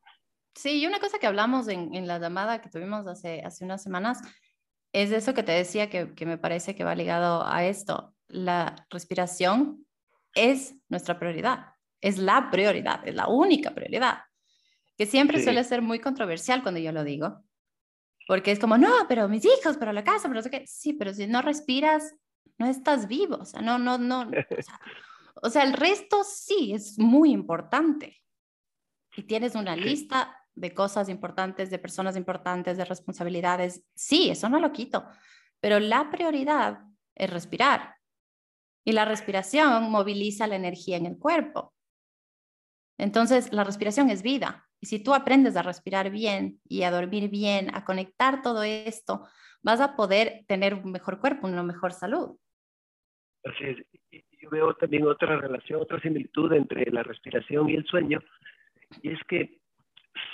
Speaker 1: Sí, y una cosa que hablamos en, en, la llamada que tuvimos hace, hace unas semanas es eso que te decía que, que me parece que va ligado a esto. La respiración es nuestra prioridad, es la prioridad, es la única prioridad, que siempre suele ser muy controversial cuando yo lo digo, porque es como, no, pero mis hijos, pero la casa, pero no sé qué. Sí, pero si no respiras, no estás vivo, o sea, no, no, no, o sea, el resto sí es muy importante. Y tienes una lista de cosas importantes, de personas importantes, de responsabilidades, sí, eso no lo quito, pero la prioridad es respirar. Y la respiración moviliza la energía en el cuerpo. Entonces, la respiración es vida. Y si tú aprendes a respirar bien y a dormir bien, a conectar todo esto, vas a poder tener un mejor cuerpo, una mejor salud.
Speaker 2: Así es. yo veo también otra relación, otra similitud entre la respiración y el sueño, y es que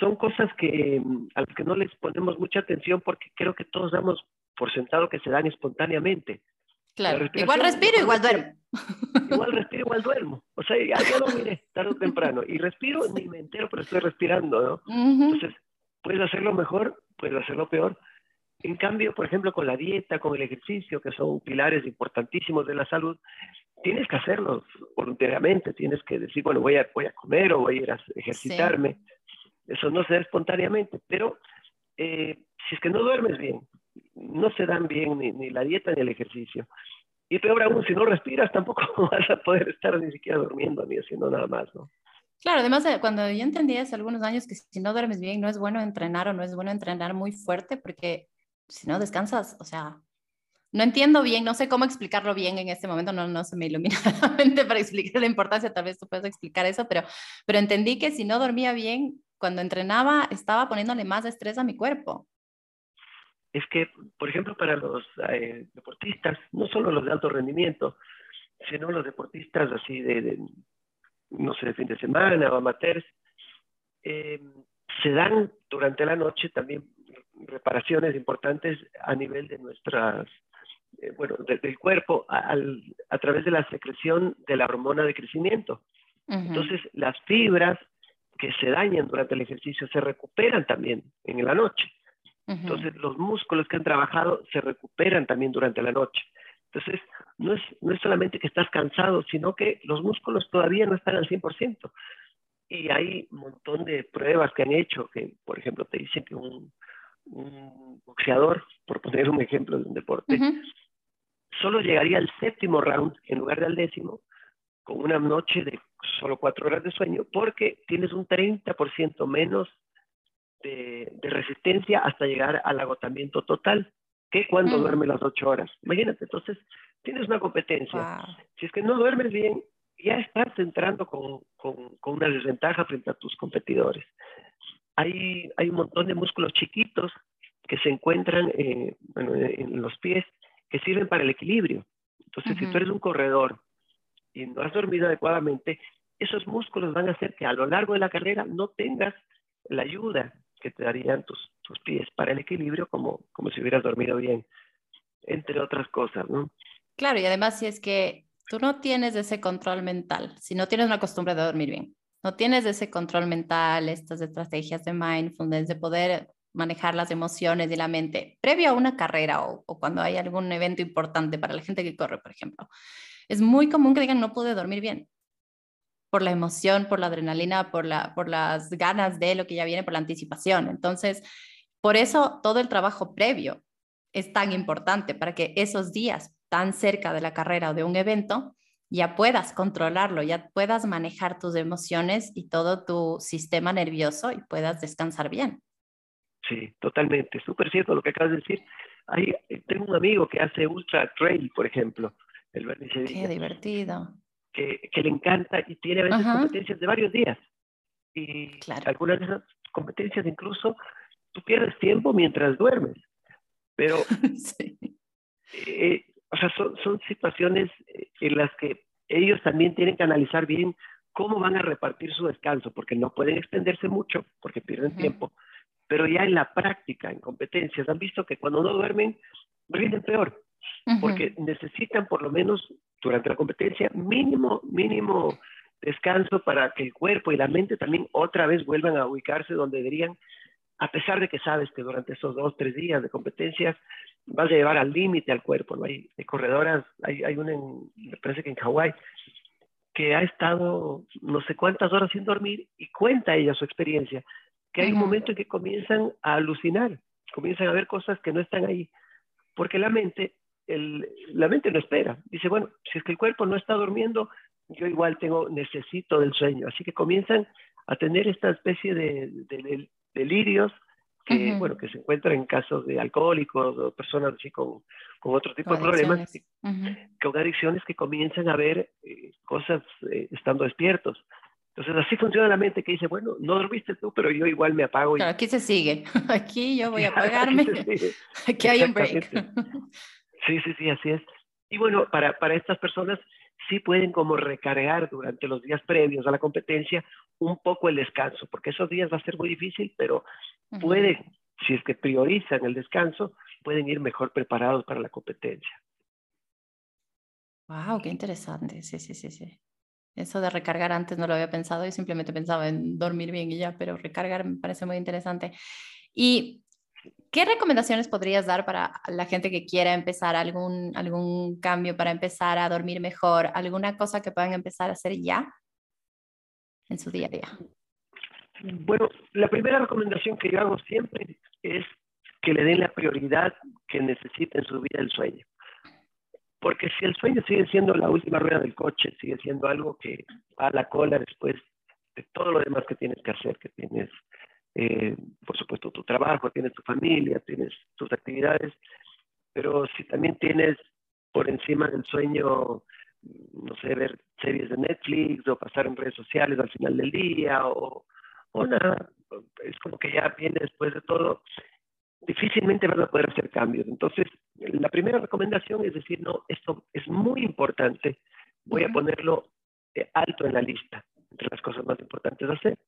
Speaker 2: son cosas que a las que no les ponemos mucha atención porque creo que todos damos por sentado que se dan espontáneamente.
Speaker 1: Claro, igual respiro, igual duermo.
Speaker 2: igual respiro, igual duermo. O sea, ya, ya dormiré tarde o temprano. Y respiro, ni me entero, pero estoy respirando, ¿no? Entonces, puedes hacerlo mejor, puedes hacerlo peor. En cambio, por ejemplo, con la dieta, con el ejercicio, que son pilares importantísimos de la salud, tienes que hacerlos voluntariamente. Tienes que decir, bueno, voy a, voy a comer o voy a ir a ejercitarme. Eso no se da espontáneamente, pero eh, si es que no duermes bien, no se dan bien ni, ni, la dieta ni el ejercicio. Y peor aún, si no respiras, tampoco vas a poder estar ni siquiera durmiendo ni haciendo nada más, ¿no?
Speaker 1: Claro, además, cuando yo entendí hace algunos años que si no duermes bien, no es bueno entrenar o no es bueno entrenar muy fuerte porque si no descansas, o sea, no entiendo bien, no sé cómo explicarlo bien en este momento, no, no se me ilumina la mente para explicar la importancia, tal vez tú puedes explicar eso, pero, pero entendí que si no dormía bien, cuando entrenaba, estaba poniéndole más estrés a mi cuerpo.
Speaker 2: Es que, por ejemplo, para los eh, deportistas, no solo los de alto rendimiento, sino los deportistas así de, no sé, de fin de semana o amateurs, eh, se dan durante la noche también reparaciones importantes a nivel de nuestras, eh, bueno, del cuerpo a, a, través de la secreción de la hormona de crecimiento. Entonces, las fibras que se dañan durante el ejercicio se recuperan también en la noche. Entonces, los músculos que han trabajado se recuperan también durante la noche. Entonces, no es, no es solamente que estás cansado, sino que los músculos todavía no están al 100%. Y hay un montón de pruebas que han hecho, que, por ejemplo, te dicen que un, un boxeador, por poner un ejemplo de un deporte, solo llegaría al séptimo round en lugar del décimo, con una noche de solo cuatro horas de sueño, porque tienes un 30% menos de, resistencia hasta llegar al agotamiento total, que cuando mm. duerme las ocho horas. Imagínate, entonces tienes una competencia. Si es que no duermes bien, ya estás entrando con, con, con, una desventaja frente a tus competidores. Hay, hay un montón de músculos chiquitos que se encuentran eh, bueno, en los pies que sirven para el equilibrio. Entonces, si tú eres un corredor y no has dormido adecuadamente, esos músculos van a hacer que a lo largo de la carrera no tengas la ayuda que te darían tus, tus pies para el equilibrio como, como si hubieras dormido bien, entre otras cosas, ¿no?
Speaker 1: Claro, y además si es que tú no tienes ese control mental, si no tienes una costumbre de dormir bien, no tienes ese control mental, estas estrategias de mindfulness, de poder manejar las emociones y la mente previo a una carrera o, o, cuando hay algún evento importante para la gente que corre, por ejemplo. Es muy común que digan no pude dormir bien por la emoción, por la adrenalina, por, la, por las ganas de lo que ya viene, por la anticipación. Entonces, por eso todo el trabajo previo es tan importante para que esos días tan cerca de la carrera o de un evento ya puedas controlarlo, ya puedas manejar tus emociones y todo tu sistema nervioso y puedas descansar bien.
Speaker 2: Sí, totalmente, súper cierto lo que acabas de decir. Hay, tengo un amigo que hace ultra trail, por ejemplo, el
Speaker 1: Qué divertido
Speaker 2: que, le encanta y tiene a veces competencias de varios días. Y algunas de esas competencias incluso tú pierdes tiempo mientras duermes. Pero, eh, o sea, son, son situaciones en las que ellos también tienen que analizar bien cómo van a repartir su descanso, porque no pueden extenderse mucho, porque pierden tiempo, pero ya en la práctica, en competencias, han visto que cuando no duermen, rinden peor, porque necesitan por lo menos durante la competencia, mínimo, mínimo descanso para que el cuerpo y la mente también otra vez vuelvan a ubicarse donde deberían, a pesar de que sabes que durante esos dos, tres días de competencias vas a llevar al límite al cuerpo, ¿no? Hay, corredoras, hay, hay una, en, me parece que en Hawái, que ha estado no sé cuántas horas sin dormir y cuenta ella su experiencia, que hay un momento en que comienzan a alucinar, comienzan a ver cosas que no están ahí, porque la mente el, la mente no espera. Dice, bueno, si es que el cuerpo no está durmiendo, yo igual tengo, necesito del sueño. Así que comienzan a tener esta especie de, delirios que, bueno, que se encuentran en casos de alcohólicos o personas así con, con otro tipo de problemas, con adicciones que comienzan a ver eh, cosas eh, estando despiertos. Entonces así funciona la mente que dice, bueno, no dormiste tú, pero yo igual me apago.
Speaker 1: aquí se sigue. Aquí yo voy a apagarme. aquí hay un break.
Speaker 2: Sí, sí, sí, así es. Y bueno, para, para estas personas sí pueden como recargar durante los días previos a la competencia un poco el descanso, porque esos días va a ser muy difícil, pero pueden, si es que priorizan el descanso, pueden ir mejor preparados para la competencia.
Speaker 1: Wow, qué interesante. Sí, sí, sí, sí. Eso de recargar antes no lo había pensado y simplemente pensaba en dormir bien y ya, pero recargar me parece muy interesante. ¿Y qué recomendaciones podrías dar para la gente que quiera empezar algún, algún cambio para empezar a dormir mejor? ¿Alguna cosa que puedan empezar a hacer ya en su día a día?
Speaker 2: Bueno, la primera recomendación que yo hago siempre es que le den la prioridad que necesita en su vida el sueño. Porque si el sueño sigue siendo la última rueda del coche, sigue siendo algo que va a la cola después de todo lo demás que tienes que hacer, que tienes, eh, por supuesto, tu trabajo, tienes tu familia, tienes tus actividades, pero si también tienes por encima del sueño, no sé, ver series de Netflix o pasar en redes sociales al final del día o, o nada, es como que ya viene después de todo difícilmente van a poder hacer cambios. Entonces, la primera recomendación es decir, no, esto es muy importante, voy a ponerlo eh, alto en la lista, entre las cosas más importantes de hacer.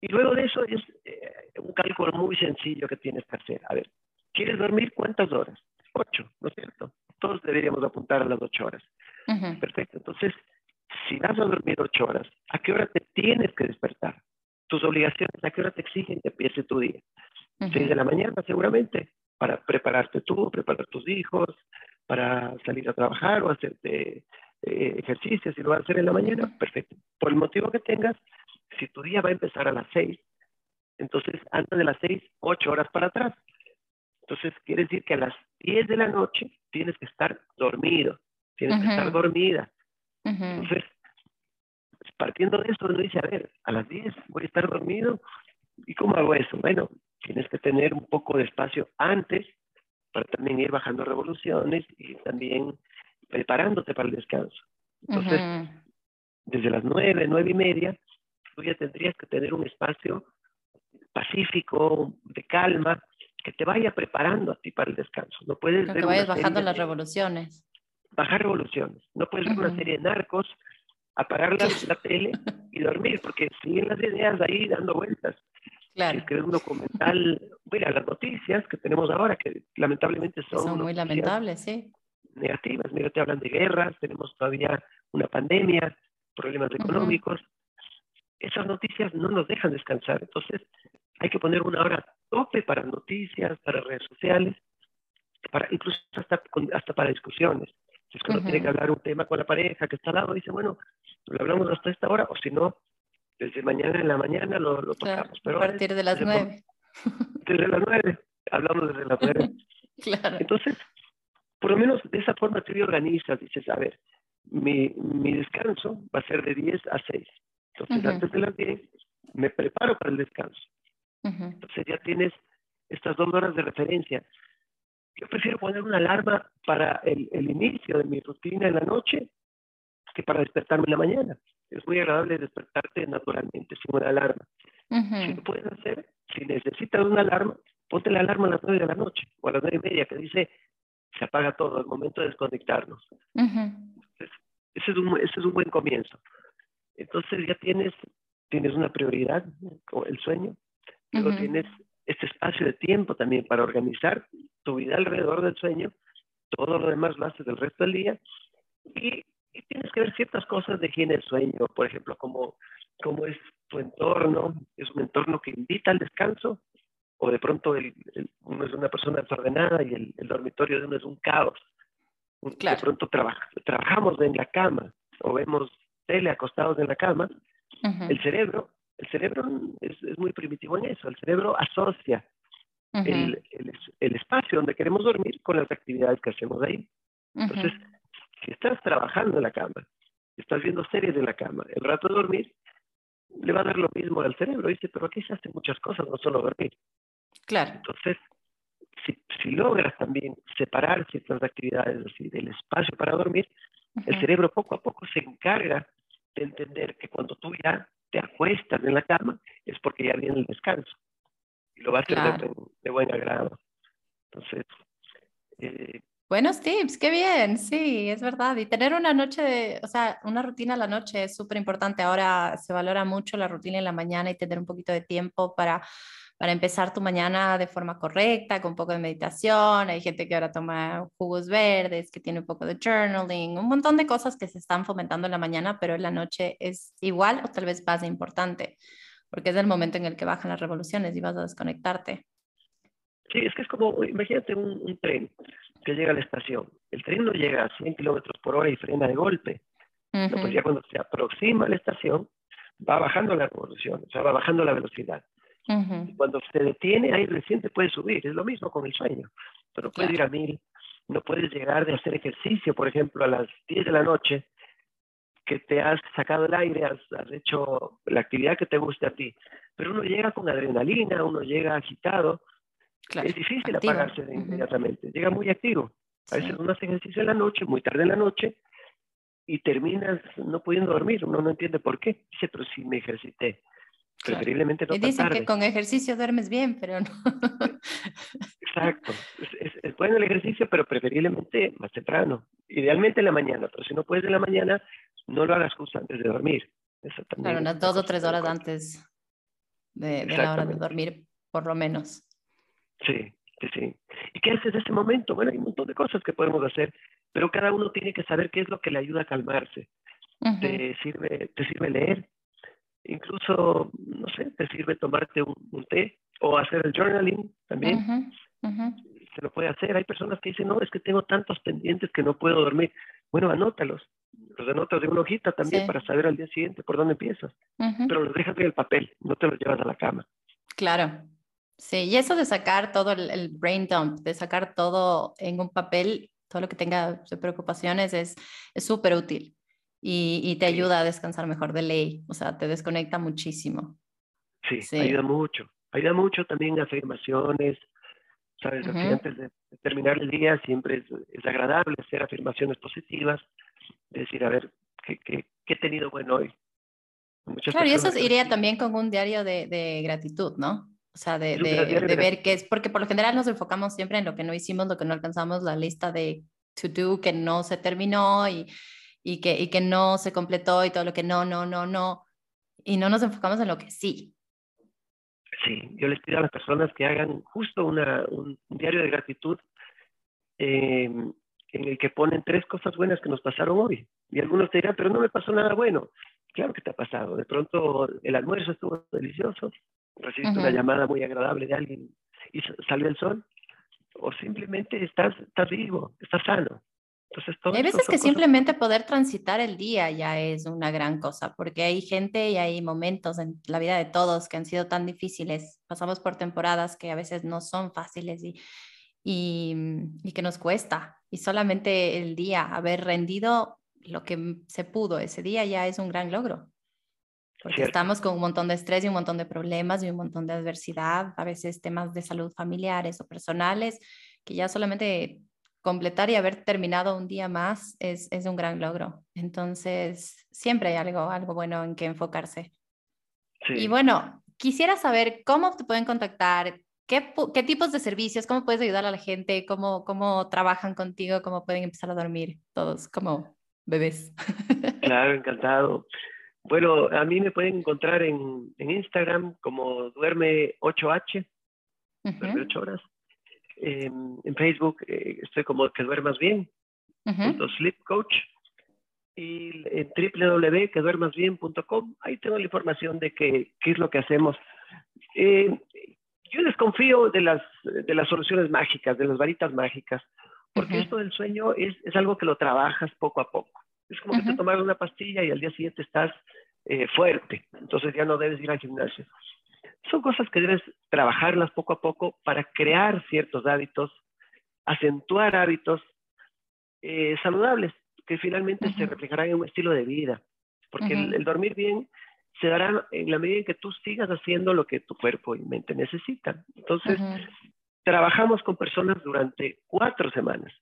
Speaker 2: Y luego de eso es eh, un cálculo muy sencillo que tienes que hacer. A ver, ¿quieres dormir cuántas horas? Ocho, ¿no es cierto? Todos deberíamos apuntar a las ocho horas. Perfecto. Entonces, si vas a dormir ocho horas, ¿a qué hora te tienes que despertar? Tus obligaciones, ¿a qué hora te exigen que empiece tu día? 6 de la mañana seguramente, para prepararte tú, preparar tus hijos, para salir a trabajar o hacerte eh, ejercicios, si lo vas a hacer en la mañana, perfecto. Por el motivo que tengas, si tu día va a empezar a las 6, entonces antes de las 6, 8 horas para atrás. Entonces quiere decir que a las 10 de la noche tienes que estar dormido, tienes que estar dormida. Entonces, partiendo de eso, uno dice, a ver, a las 10 voy a estar dormido, ¿y cómo hago eso? Bueno, tienes que tener un poco de espacio antes para también ir bajando revoluciones y también preparándote para el descanso. Entonces, desde las nueve, nueve y media, tú ya tendrías que tener un espacio pacífico, de calma, que te vaya preparando a ti para el descanso. No puedes
Speaker 1: que vayas bajando las revoluciones.
Speaker 2: Bajar revoluciones. No puedes ver una serie de narcos, apagar la, la tele y dormir, porque siguen las ideas ahí dando vueltas. Claro. Si es un documental, mira, las noticias que tenemos ahora, que lamentablemente son,
Speaker 1: son muy lamentables, sí.
Speaker 2: Negativas, mira, te hablan de guerras, tenemos todavía una pandemia, problemas económicos. Esas noticias no nos dejan descansar, entonces hay que poner una hora tope para noticias, para redes sociales, para incluso hasta, hasta para discusiones. Si es que uno tiene que hablar un tema con la pareja que está al lado, dice, bueno, lo hablamos hasta esta hora, o si no, desde mañana en la mañana lo, lo tocamos.
Speaker 1: Pero a partir de las nueve.
Speaker 2: Desde las nueve, hablamos desde las nueve.
Speaker 1: claro.
Speaker 2: Entonces, por lo menos de esa forma te organizas, dices, a ver, mi, mi descanso va a ser de 10 a 6. Entonces, antes de las 10, me preparo para el descanso. Entonces ya tienes estas dos horas de referencia. Yo prefiero poner una alarma para el, el inicio de mi rutina en la noche que para despertarme en la mañana es muy agradable despertarte naturalmente, sin una alarma. Si lo puedes hacer, si necesitas una alarma, ponte la alarma a las nueve de la noche o a las nueve y media que dice se apaga todo al momento de desconectarnos. ese, es un, ese es un buen comienzo. Entonces ya tienes, tienes una prioridad, el sueño, luego tienes este espacio de tiempo también para organizar tu vida alrededor del sueño, todo lo demás lo haces el resto del día y y tienes que ver ciertas cosas de higiene del sueño, por ejemplo, cómo, cómo es tu entorno, es un entorno que invita al descanso, o de pronto el, uno es una persona desordenada y el, dormitorio de uno es un caos. De pronto trabajamos en la cama o vemos tele acostados en la cama. El cerebro, el cerebro es, es, muy primitivo en eso. El cerebro asocia el, el, espacio donde queremos dormir con las actividades que hacemos ahí. Entonces, si estás trabajando en la cama, estás viendo series en la cama, el rato de dormir, le va a dar lo mismo al cerebro. Dice, pero aquí se hacen muchas cosas, no solo dormir.
Speaker 1: Claro.
Speaker 2: Entonces, si, si logras también separar ciertas actividades así del espacio para dormir, el cerebro poco a poco se encarga de entender que cuando tú ya te acuestas en la cama es porque ya viene el descanso. Y lo va a hacer de, buen agrado. Entonces,
Speaker 1: eh, Buenos tips, qué bien, sí, es verdad. Y tener una noche, de, o sea, una rutina a la noche es súper importante. Ahora se valora mucho la rutina en la mañana y tener un poquito de tiempo para para empezar tu mañana de forma correcta, con un poco de meditación. Hay gente que ahora toma jugos verdes, que tiene un poco de journaling, un montón de cosas que se están fomentando en la mañana, pero en la noche es igual o tal vez más importante, porque es el momento en el que bajan las revoluciones y vas a desconectarte.
Speaker 2: Sí, es que es como, imagínate un, tren que llega a la estación. El tren no llega a 100 kilómetros por hora y frena de golpe. pues ya cuando se aproxima a la estación, va bajando la revolución, o sea, va bajando la velocidad. Cuando se detiene, ahí recién te puedes subir. Es lo mismo con el sueño. Pero puedes ir a mil. No puedes llegar de hacer ejercicio, por ejemplo, a las 10 de la noche, que te has sacado el aire, has, hecho la actividad que te guste a ti. Pero uno llega con adrenalina, uno llega agitado. es difícil apagarse inmediatamente. Llega muy activo. A veces uno hace ejercicio en la noche, muy tarde en la noche, y terminas no pudiendo dormir. Uno no entiende por qué. Dice, pero si me ejercité. Preferiblemente no
Speaker 1: Y dicen que con ejercicio duermes bien, pero no.
Speaker 2: Exacto. Es, bueno el ejercicio, pero preferiblemente más temprano. Idealmente en la mañana, pero si no puedes en la mañana, no lo hagas justo antes de dormir.
Speaker 1: Claro, unas dos o tres horas antes de, de, la hora de dormir, por lo menos.
Speaker 2: Sí, sí, sí. ¿Y qué haces en ese momento? Bueno, hay un montón de cosas que podemos hacer, pero cada uno tiene que saber qué es lo que le ayuda a calmarse. te, sirve, te sirve leer, incluso, no sé, te sirve tomarte un, té o hacer el journaling también. Se lo puede hacer. Hay personas que dicen, no, es que tengo tantos pendientes que no puedo dormir. Bueno, anótalos. Los anotas de una hojita también para saber al día siguiente por dónde empiezas. Pero los dejas en el papel, no te los llevas a la cama.
Speaker 1: Claro. Sí, y eso de sacar todo el, brain dump, de sacar todo en un papel, todo lo que tenga preocupaciones, es súper útil y, te ayuda a descansar mejor de ley, o sea, te desconecta muchísimo.
Speaker 2: Sí, ayuda mucho. Ayuda mucho también afirmaciones, ¿sabes? Antes de terminar el día siempre es, agradable hacer afirmaciones positivas, decir, a ver, ¿qué, qué, he tenido bueno hoy?
Speaker 1: claro, y eso iría también con un diario de, de gratitud, ¿no? O sea, de, de, de ver qué es, porque por lo general nos enfocamos siempre en lo que no hicimos, lo que no alcanzamos, la lista de to do que no se terminó y y que, y que no se completó y todo lo que no, no, no, no, y no nos enfocamos en lo que sí.
Speaker 2: Sí, yo les pido a las personas que hagan justo una, un, diario de gratitud eh, en el que ponen tres cosas buenas que nos pasaron hoy. Y algunos te dirán, pero no me pasó nada bueno. Claro que te ha pasado. De pronto el almuerzo estuvo delicioso, recibiste una llamada muy agradable de alguien y salió el sol, o simplemente estás, estás vivo, estás sano
Speaker 1: hay veces que simplemente poder transitar el día ya es una gran cosa, porque hay gente y hay momentos en la vida de todos que han sido tan difíciles. Pasamos por temporadas que a veces no son fáciles y, y, que nos cuesta. Y solamente el día, haber rendido lo que se pudo ese día ya es un gran logro. Porque estamos con un montón de estrés y un montón de problemas y un montón de adversidad, a veces temas de salud familiares o personales, que ya solamente completar y haber terminado un día más es, es, un gran logro. Entonces, siempre hay algo, algo bueno en que enfocarse. Y bueno, quisiera saber cómo te pueden contactar, qué, qué, tipos de servicios, cómo puedes ayudar a la gente, cómo, cómo trabajan contigo, cómo pueden empezar a dormir todos como bebés.
Speaker 2: Claro, encantado. Bueno, a mí me pueden encontrar en, en Instagram como duerme 8H, duerme 8 horas en Facebook eh, estoy como que duermas bien, sleep coach, y en www.queduermasbien.com, ahí tengo la información de qué, qué es lo que hacemos. Eh, yo desconfío de las, de las soluciones mágicas, de las varitas mágicas, porque esto del sueño es, es, algo que lo trabajas poco a poco. Es como que te tomas una pastilla y al día siguiente estás eh, fuerte, entonces ya no debes ir al gimnasio son cosas que debes trabajarlas poco a poco para crear ciertos hábitos, acentuar hábitos eh, saludables que finalmente se reflejarán en un estilo de vida. Porque el, dormir bien se dará en la medida en que tú sigas haciendo lo que tu cuerpo y mente necesitan. Entonces, trabajamos con personas durante cuatro semanas.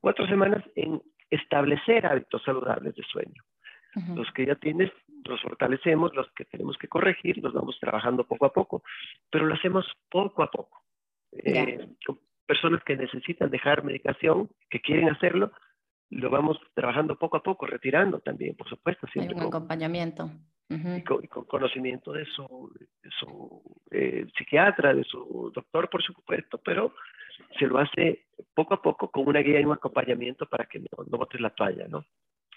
Speaker 2: Cuatro semanas en establecer hábitos saludables de sueño. Los que ya tienes, los fortalecemos, los que tenemos que corregir, los vamos trabajando poco a poco, pero lo hacemos poco a poco. Eh, personas que necesitan dejar medicación, que quieren hacerlo, lo vamos trabajando poco a poco, retirando también, por supuesto.
Speaker 1: Hay un acompañamiento.
Speaker 2: y, con, conocimiento de su, su eh, psiquiatra, de su doctor, por supuesto, pero se lo hace poco a poco con una guía y un acompañamiento para que no, no botes la toalla, ¿no?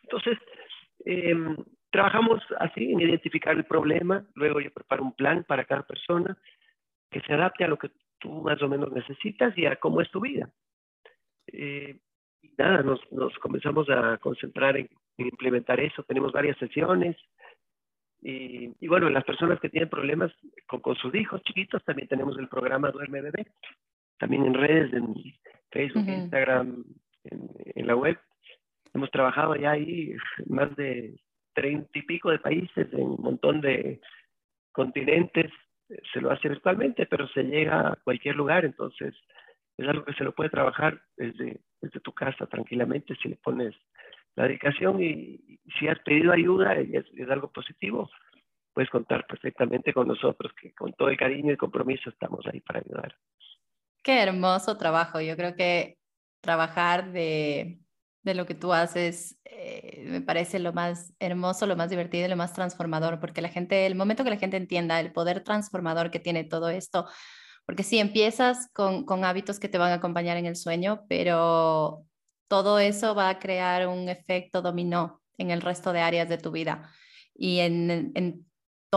Speaker 2: Entonces, em, trabajamos así en identificar el problema, luego yo preparo un plan para cada persona que se adapte a lo que tú más o menos necesitas y a cómo es tu vida. Eh, y nada, nos, nos, comenzamos a concentrar en, implementar eso. Tenemos varias sesiones. Y, y, bueno, las personas que tienen problemas con, con, sus hijos chiquitos, también tenemos el programa Duerme Bebé. También en redes, en Facebook, Instagram, en, en, la web. Hemos trabajado ya ahí más de treinta y pico de países, en un montón de continentes. Se lo hace virtualmente, pero se llega a cualquier lugar. Entonces, es algo que se lo puede trabajar desde, desde tu casa tranquilamente si le pones la dedicación y, si has pedido ayuda y es, algo positivo, puedes contar perfectamente con nosotros, que con todo el cariño y compromiso estamos ahí para ayudar.
Speaker 1: Qué hermoso trabajo. Yo creo que trabajar de, de lo que tú haces eh, me parece lo más hermoso, lo más divertido y lo más transformador, porque la gente, el momento que la gente entienda el poder transformador que tiene todo esto, porque sí, empiezas con, con hábitos que te van a acompañar en el sueño, pero todo eso va a crear un efecto dominó en el resto de áreas de tu vida. Y en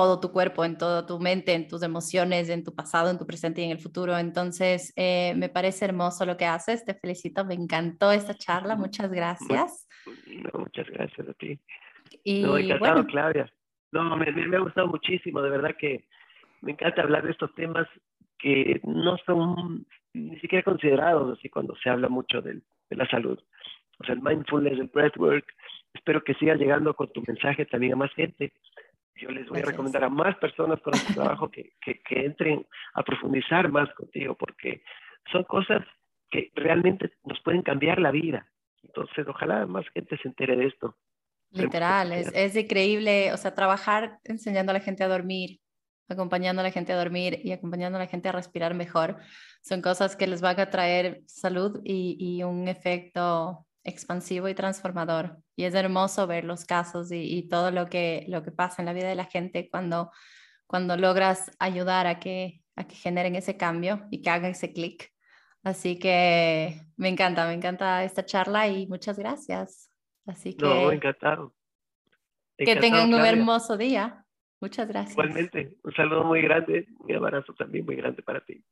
Speaker 1: todo tu cuerpo, en toda tu mente, en tus emociones, en tu pasado, en tu presente y en el futuro. Entonces, eh, me parece hermoso lo que haces. Te felicito. Me encantó esta charla. Muchas gracias.
Speaker 2: No, muchas gracias a ti. Y, no, encantado, bueno. Claudia. No, me, me, ha gustado muchísimo. De verdad que me encanta hablar de estos temas que no son ni siquiera considerados así cuando se habla mucho de, de la salud. O sea, el mindfulness, el breathwork. Espero que siga llegando con tu mensaje también a más gente yo les voy a recomendar a más personas con este trabajo que, que, que, entren a profundizar más contigo, porque son cosas que realmente nos pueden cambiar la vida. Entonces, ojalá más gente se entere de esto.
Speaker 1: Literal, es, es increíble, o sea, trabajar enseñando a la gente a dormir, acompañando a la gente a dormir y acompañando a la gente a respirar mejor, son cosas que les van a traer salud y, y un efecto expansivo y transformador. Y es hermoso ver los casos y, todo lo que, lo que pasa en la vida de la gente cuando, cuando logras ayudar a que, a que generen ese cambio y que hagan ese clic. Así que me encanta, me encanta esta charla y muchas gracias. Así que...
Speaker 2: No, encantado.
Speaker 1: que tengan un hermoso día. Muchas gracias.
Speaker 2: Igualmente, un saludo muy grande, un abrazo también muy grande para ti.